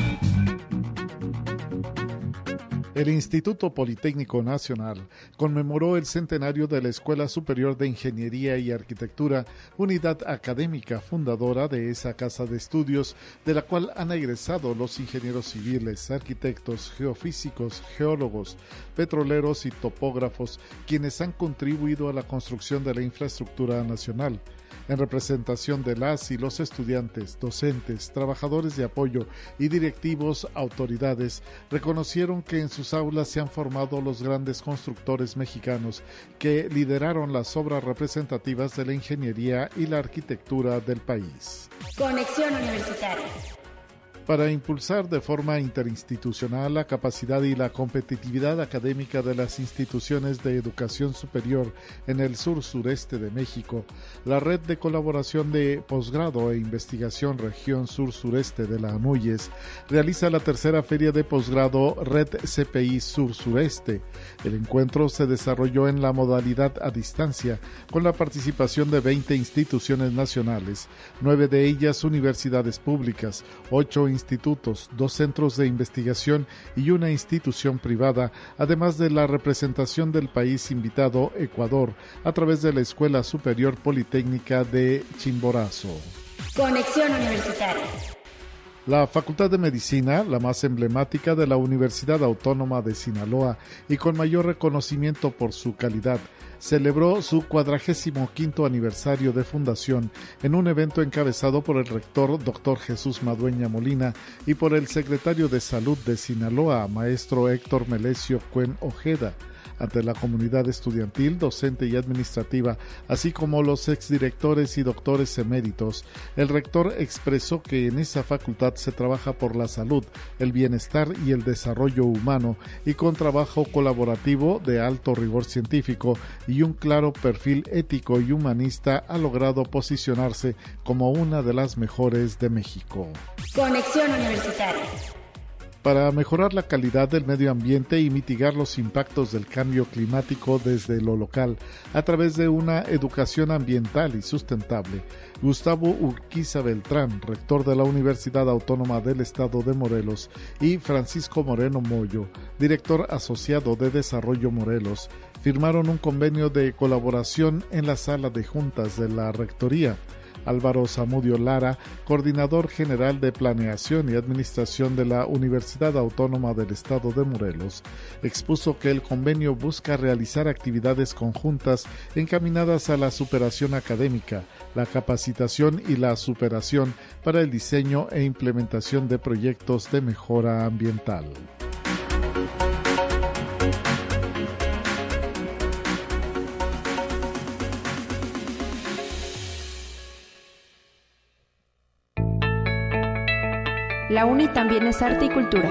El Instituto Politécnico Nacional conmemoró el centenario de la Escuela Superior de Ingeniería y Arquitectura, unidad académica fundadora de esa casa de estudios, de la cual han egresado los ingenieros civiles, arquitectos, geofísicos, geólogos, petroleros y topógrafos, quienes han contribuido a la construcción de la infraestructura nacional en representación de las y los estudiantes, docentes, trabajadores de apoyo y directivos autoridades, reconocieron que en sus aulas se han formado los grandes constructores mexicanos que lideraron las obras representativas de la ingeniería y la arquitectura del país. Conexión Universitaria para impulsar de forma interinstitucional la capacidad y la competitividad académica de las instituciones de educación superior en el sur sureste de México, la Red de Colaboración de Posgrado e Investigación Región Sur Sureste de la ANUYES realiza la tercera feria de posgrado Red CPI Sur Sureste. El encuentro se desarrolló en la modalidad a distancia con la participación de 20 instituciones nacionales, nueve de ellas universidades públicas, ocho institutos, dos centros de investigación y una institución privada, además de la representación del país invitado, Ecuador, a través de la Escuela Superior Politécnica de Chimborazo. Conexión Universitaria. La Facultad de Medicina, la más emblemática de la Universidad Autónoma de Sinaloa y con mayor reconocimiento por su calidad, celebró su cuadragésimo quinto aniversario de fundación en un evento encabezado por el rector Dr. Jesús Madueña Molina y por el secretario de Salud de Sinaloa, maestro Héctor Melesio Cuen Ojeda ante la comunidad estudiantil, docente y administrativa, así como los exdirectores y doctores eméritos. El rector expresó que en esa facultad se trabaja por la salud, el bienestar y el desarrollo humano y con trabajo colaborativo de alto rigor científico y un claro perfil ético y humanista ha logrado posicionarse como una de las mejores de México. Conexión Universitaria para mejorar la calidad del medio ambiente y mitigar los impactos del cambio climático desde lo local a través de una educación ambiental y sustentable. Gustavo Urquiza Beltrán, rector de la Universidad Autónoma del Estado de Morelos, y Francisco Moreno Moyo, director asociado de Desarrollo Morelos, firmaron un convenio de colaboración en la sala de juntas de la Rectoría Álvaro Zamudio Lara, coordinador general de Planeación y Administración de la Universidad Autónoma del Estado de Morelos, expuso que el convenio busca realizar actividades conjuntas encaminadas a la superación académica, la capacitación y la superación para el diseño e implementación de proyectos de mejora ambiental. La UNI también es arte y cultura.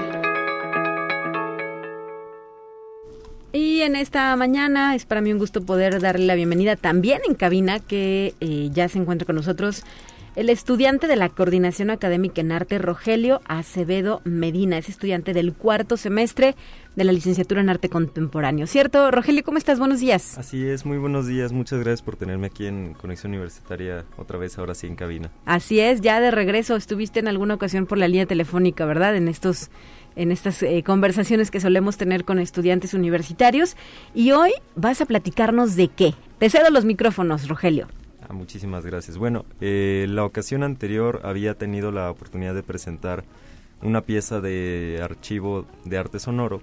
Y en esta mañana es para mí un gusto poder darle la bienvenida también en cabina que eh, ya se encuentra con nosotros el estudiante de la Coordinación Académica en Arte, Rogelio Acevedo Medina, es estudiante del cuarto semestre de la licenciatura en Arte Contemporáneo. ¿Cierto? Rogelio, ¿cómo estás? Buenos días. Así es, muy buenos días. Muchas gracias por tenerme aquí en Conexión Universitaria otra vez, ahora sí en cabina. Así es, ya de regreso. Estuviste en alguna ocasión por la línea telefónica, ¿verdad? En estos en estas eh, conversaciones que solemos tener con estudiantes universitarios. Y hoy vas a platicarnos de qué. Te cedo los micrófonos, Rogelio. Ah, muchísimas gracias. Bueno, eh, la ocasión anterior había tenido la oportunidad de presentar una pieza de archivo de arte sonoro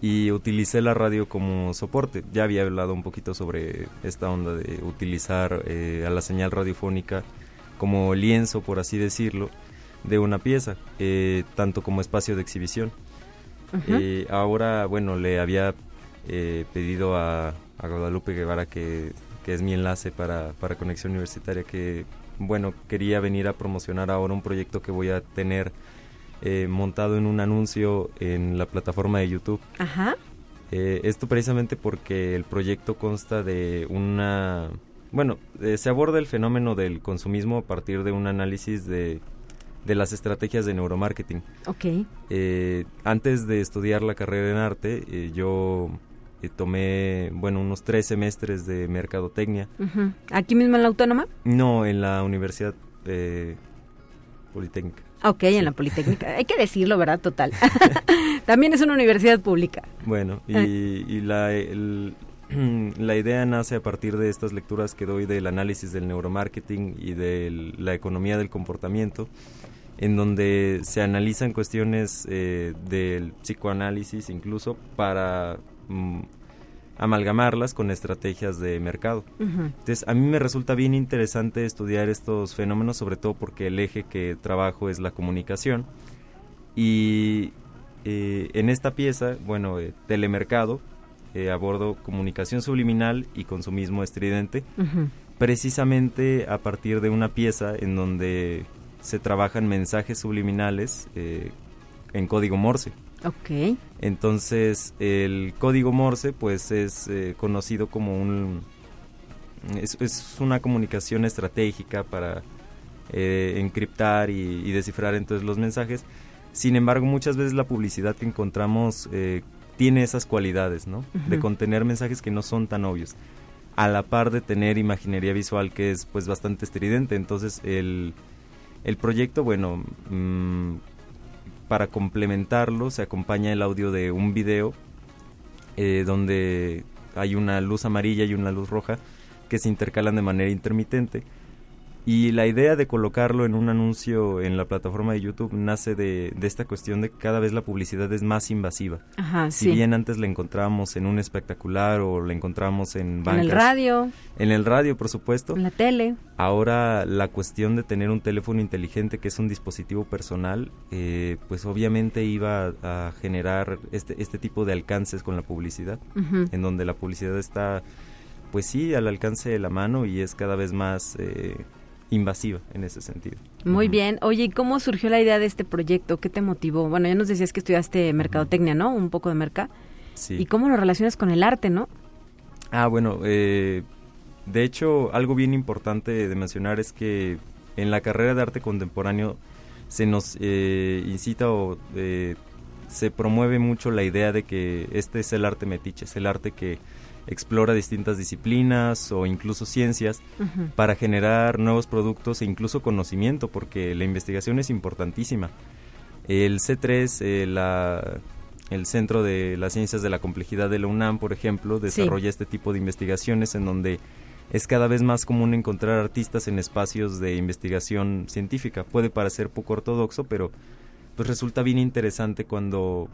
y utilicé la radio como soporte. Ya había hablado un poquito sobre esta onda de utilizar eh, a la señal radiofónica como lienzo, por así decirlo, de una pieza, eh, tanto como espacio de exhibición. ahora, bueno, le había pedido a, a Guadalupe Guevara que que es mi enlace para, para Conexión Universitaria, que bueno, quería venir a promocionar ahora un proyecto que voy a tener eh, montado en un anuncio en la plataforma de YouTube. Ajá. Eh, esto precisamente porque el proyecto consta de una... Bueno, eh, se aborda el fenómeno del consumismo a partir de un análisis de, de las estrategias de neuromarketing. Ok. antes de estudiar la carrera en arte, yo tomé, bueno, unos tres semestres de mercadotecnia. ¿Aquí mismo en la Autónoma? No, en la Universidad eh, Politécnica. Ok, en la Politécnica. *laughs* Hay que decirlo, ¿verdad? Total. *laughs* También es una universidad pública. Bueno, y, eh. la, *clears throat* la idea nace a partir de estas lecturas que doy del análisis del neuromarketing y de la economía del comportamiento en donde se analizan cuestiones eh, del psicoanálisis incluso para Mm, amalgamarlas con estrategias de mercado. Entonces, a mí me resulta bien interesante estudiar estos fenómenos, sobre todo porque el eje que trabajo es la comunicación. Y eh, en esta pieza, bueno, eh, telemercado, eh, abordo comunicación subliminal y consumismo estridente, precisamente a partir de una pieza en donde se trabajan mensajes subliminales en código Morse. Ok. Entonces, el código Morse, pues, es eh, conocido como un... Es, una comunicación estratégica para eh, encriptar y, descifrar entonces los mensajes. Sin embargo, muchas veces la publicidad que encontramos eh, tiene esas cualidades, ¿no? De contener mensajes que no son tan obvios. A la par de tener imaginería visual que es, pues, bastante estridente. Entonces, el, el proyecto, bueno, mm, para complementarlo se acompaña el audio de un video eh, donde hay una luz amarilla y una luz roja que se intercalan de manera intermitente Y la idea de colocarlo en un anuncio en la plataforma de YouTube nace de, de esta cuestión de que cada vez la publicidad es más invasiva. Ajá, si sí. bien antes la encontrábamos en un espectacular o la encontramos en En bancas. el radio, En el radio, por supuesto. en la tele. Ahora la cuestión de tener un teléfono inteligente que es un dispositivo personal, eh, pues obviamente iba a, a generar este, este tipo de alcances con la publicidad, en donde la publicidad está, pues sí, al alcance de la mano y es cada vez más eh, invasiva en ese sentido. Muy bien. Oye, ¿y cómo surgió la idea de este proyecto? ¿Qué te motivó? Bueno, ya nos decías que estudiaste mercadotecnia, ¿no? Un poco de merca. Sí. ¿Y cómo lo relacionas con el arte, no? Ah, bueno, eh, de hecho, algo bien importante de mencionar es que en la carrera de arte contemporáneo se nos eh, incita o eh, se promueve mucho la idea de que este es el arte metiche, es el arte que explora distintas disciplinas o incluso ciencias para generar nuevos productos e incluso conocimiento, porque la investigación es importantísima. El C3, eh, la- el Centro de las Ciencias de la Complejidad de la UNAM, por ejemplo, desarrolla este tipo de investigaciones en donde es cada vez más común encontrar artistas en espacios de investigación científica. Puede parecer poco ortodoxo, pero pues resulta bien interesante cuando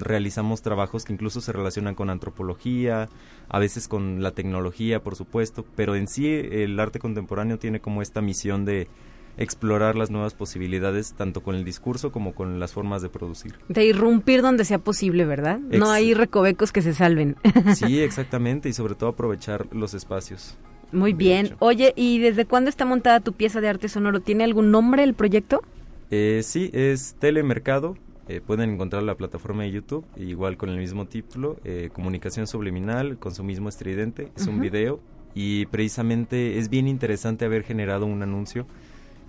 realizamos trabajos que incluso se relacionan con antropología, a veces con la tecnología, por supuesto, pero en sí el arte contemporáneo tiene como esta misión de explorar las nuevas posibilidades tanto con el discurso como con las formas de producir. De irrumpir donde sea posible, ¿verdad? No hay recovecos que se salven. Sí, *laughs* exactamente, y sobre todo aprovechar los espacios. Muy bien. Oye, ¿y desde cuándo está montada tu pieza de arte sonoro? ¿Tiene algún nombre el proyecto? Eh, sí, es Telemercado. Eh, pueden encontrar la plataforma de YouTube, igual con el mismo título, eh, Comunicación Subliminal, Consumismo Estridente. Es un Ujú. video y precisamente es bien interesante haber generado un anuncio.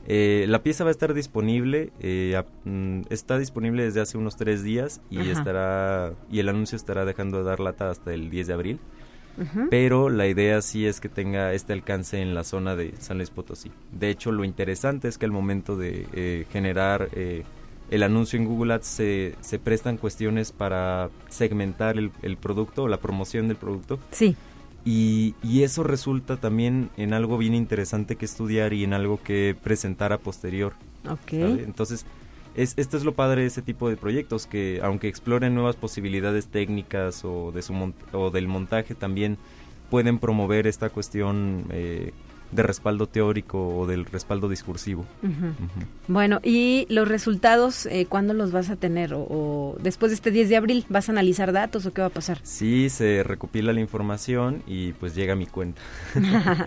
Eh, la pieza va a estar disponible, eh, a- mm, está disponible desde hace unos tres días y estará y el anuncio estará dejando de dar lata hasta el 10 de abril. Pero la idea sí es que tenga este alcance en la zona de San Luis Potosí. De hecho, lo interesante es que al momento de eh, generar eh, el anuncio en Google Ads se, se prestan cuestiones para segmentar el, el producto o la promoción del producto. Sí. Y, y eso resulta también en algo bien interesante que estudiar y en algo que presentar a posterior. Ok. ¿sabe? Entonces, es, esto es lo padre de ese tipo de proyectos, que aunque exploren nuevas posibilidades técnicas o, de su o del montaje, también pueden promover esta cuestión eh, de respaldo teórico o del respaldo discursivo. Bueno, ¿y los resultados eh, cuándo los vas a tener? O, o después de este 10 de abril, ¿vas a analizar datos o qué va a pasar? Sí, se recopila la información y pues llega a mi cuenta. *laughs* *laughs*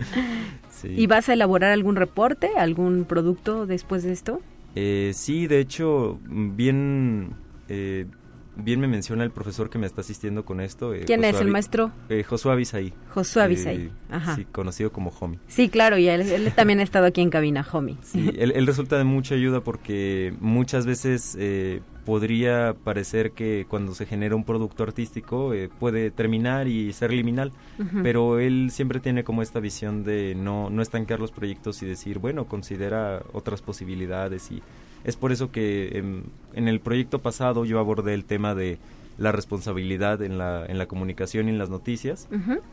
Sí. ¿Y vas a elaborar algún reporte, algún producto después de esto? Eh, sí, de hecho, bien, eh, bien me menciona el profesor que me está asistiendo con esto. eh, ¿Quién es el maestro? Eh, Josué Avisaí. Josué Eh, ajá. Sí, conocido como Homie. Sí, claro, y él, él también ha estado aquí en cabina, homie. Sí, él, él resulta de mucha ayuda porque muchas veces eh, podría parecer que cuando se genera un producto artístico eh, puede terminar y ser liminal, pero él siempre tiene como esta visión de no, no estancar los proyectos y decir, bueno, considera otras posibilidades y es por eso que em, en el proyecto pasado yo abordé el tema de la responsabilidad en la, en la comunicación y en las noticias,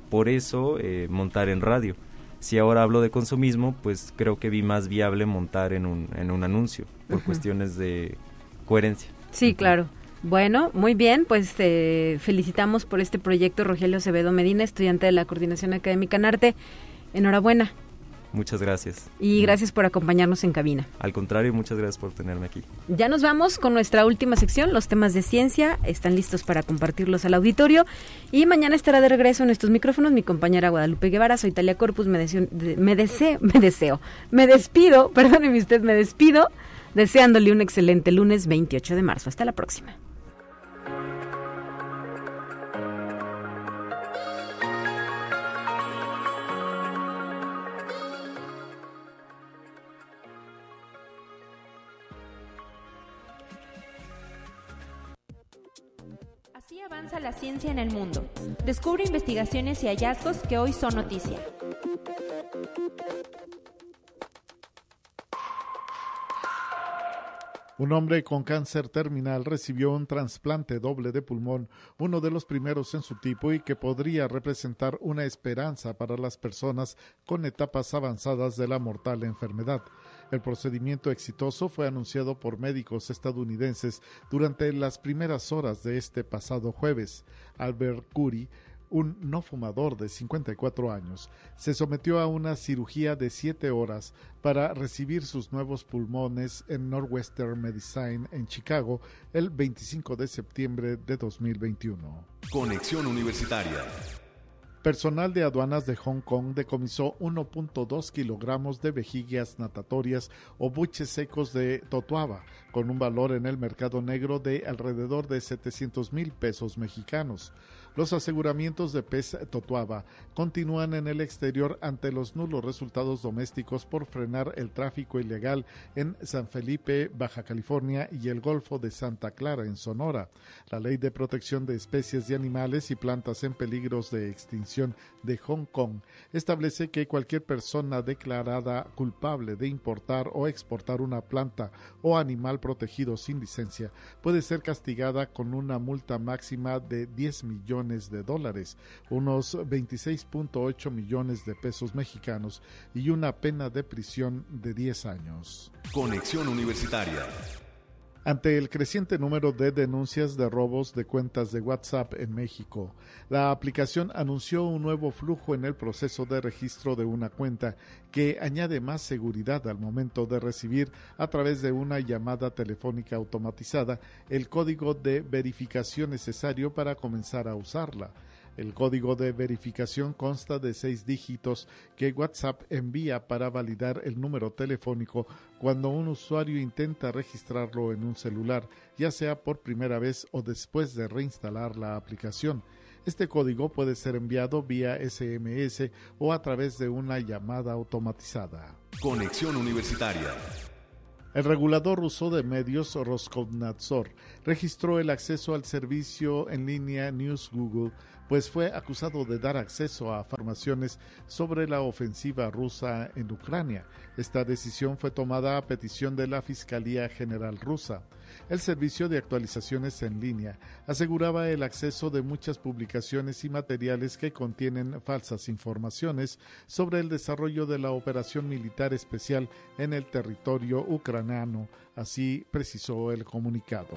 por eso eh, montar en radio. Si ahora hablo de consumismo, pues creo que vi más viable montar en un, en un anuncio, por cuestiones de coherencia. Sí, claro. Bueno, muy bien, pues eh, felicitamos por este proyecto Rogelio Acevedo Medina, estudiante de la Coordinación Académica en Arte. Enhorabuena Muchas gracias. y gracias por acompañarnos en cabina. Al contrario, muchas gracias por tenerme aquí. Ya nos vamos con nuestra última sección, los temas de ciencia. Están listos para compartirlos al auditorio. Y mañana estará de regreso en estos micrófonos mi compañera Guadalupe Guevara. Soy Talia Corpus. Me, deseo, de- me deseo, *laughs* me deseo, me despido, *laughs* perdóneme usted, me despido, deseándole un excelente lunes 28 de marzo. Hasta la próxima. Avanza la ciencia en el mundo. Descubre investigaciones y hallazgos que hoy son noticia. Un hombre con cáncer terminal recibió un trasplante doble de pulmón, uno de los primeros en su tipo y que podría representar una esperanza para las personas con etapas avanzadas de la mortal enfermedad. El procedimiento exitoso fue anunciado por médicos estadounidenses durante las primeras horas de este pasado jueves. Albert Curry un no fumador de 54 años, se sometió a una cirugía de 7 horas para recibir sus nuevos pulmones en Northwestern Medicine en Chicago el 25 de septiembre de 2021. Conexión Universitaria. Personal de aduanas de Hong Kong decomisó 1.2 kilogramos de vejigas natatorias o buches secos de totuaba, con un valor en el mercado negro de alrededor de 700 mil pesos mexicanos. Los aseguramientos de pez Totuaba continúan en el exterior ante los nulos resultados domésticos por frenar el tráfico ilegal en San Felipe, Baja California y el Golfo de Santa Clara en Sonora. La Ley de Protección de Especies de Animales y Plantas en Peligros de Extinción de Hong Kong establece que cualquier persona declarada culpable de importar o exportar una planta o animal protegido sin licencia puede ser castigada con una multa máxima de 10 millones de dólares, unos 26.8 millones de pesos mexicanos y una pena de prisión de 10 años. Conexión Universitaria. Ante el creciente número de denuncias de robos de cuentas de WhatsApp en México, la aplicación anunció un nuevo flujo en el proceso de registro de una cuenta que añade más seguridad al momento de recibir a través de una llamada telefónica automatizada el código de verificación necesario para comenzar a usarla. El código de verificación consta de seis dígitos que WhatsApp envía para validar el número telefónico cuando un usuario intenta registrarlo en un celular, ya sea por primera vez o después de reinstalar la aplicación. Este código puede ser enviado vía SMS o a través de una llamada automatizada. Conexión Universitaria. El regulador ruso de medios Roskomnadzor registró el acceso al servicio en línea News Google pues fue acusado de dar acceso a informaciones sobre la ofensiva rusa en Ucrania. Esta decisión fue tomada a petición de la Fiscalía General rusa. El servicio de actualizaciones en línea aseguraba el acceso de muchas publicaciones y materiales que contienen falsas informaciones sobre el desarrollo de la operación militar especial en el territorio ucraniano, así precisó el comunicado.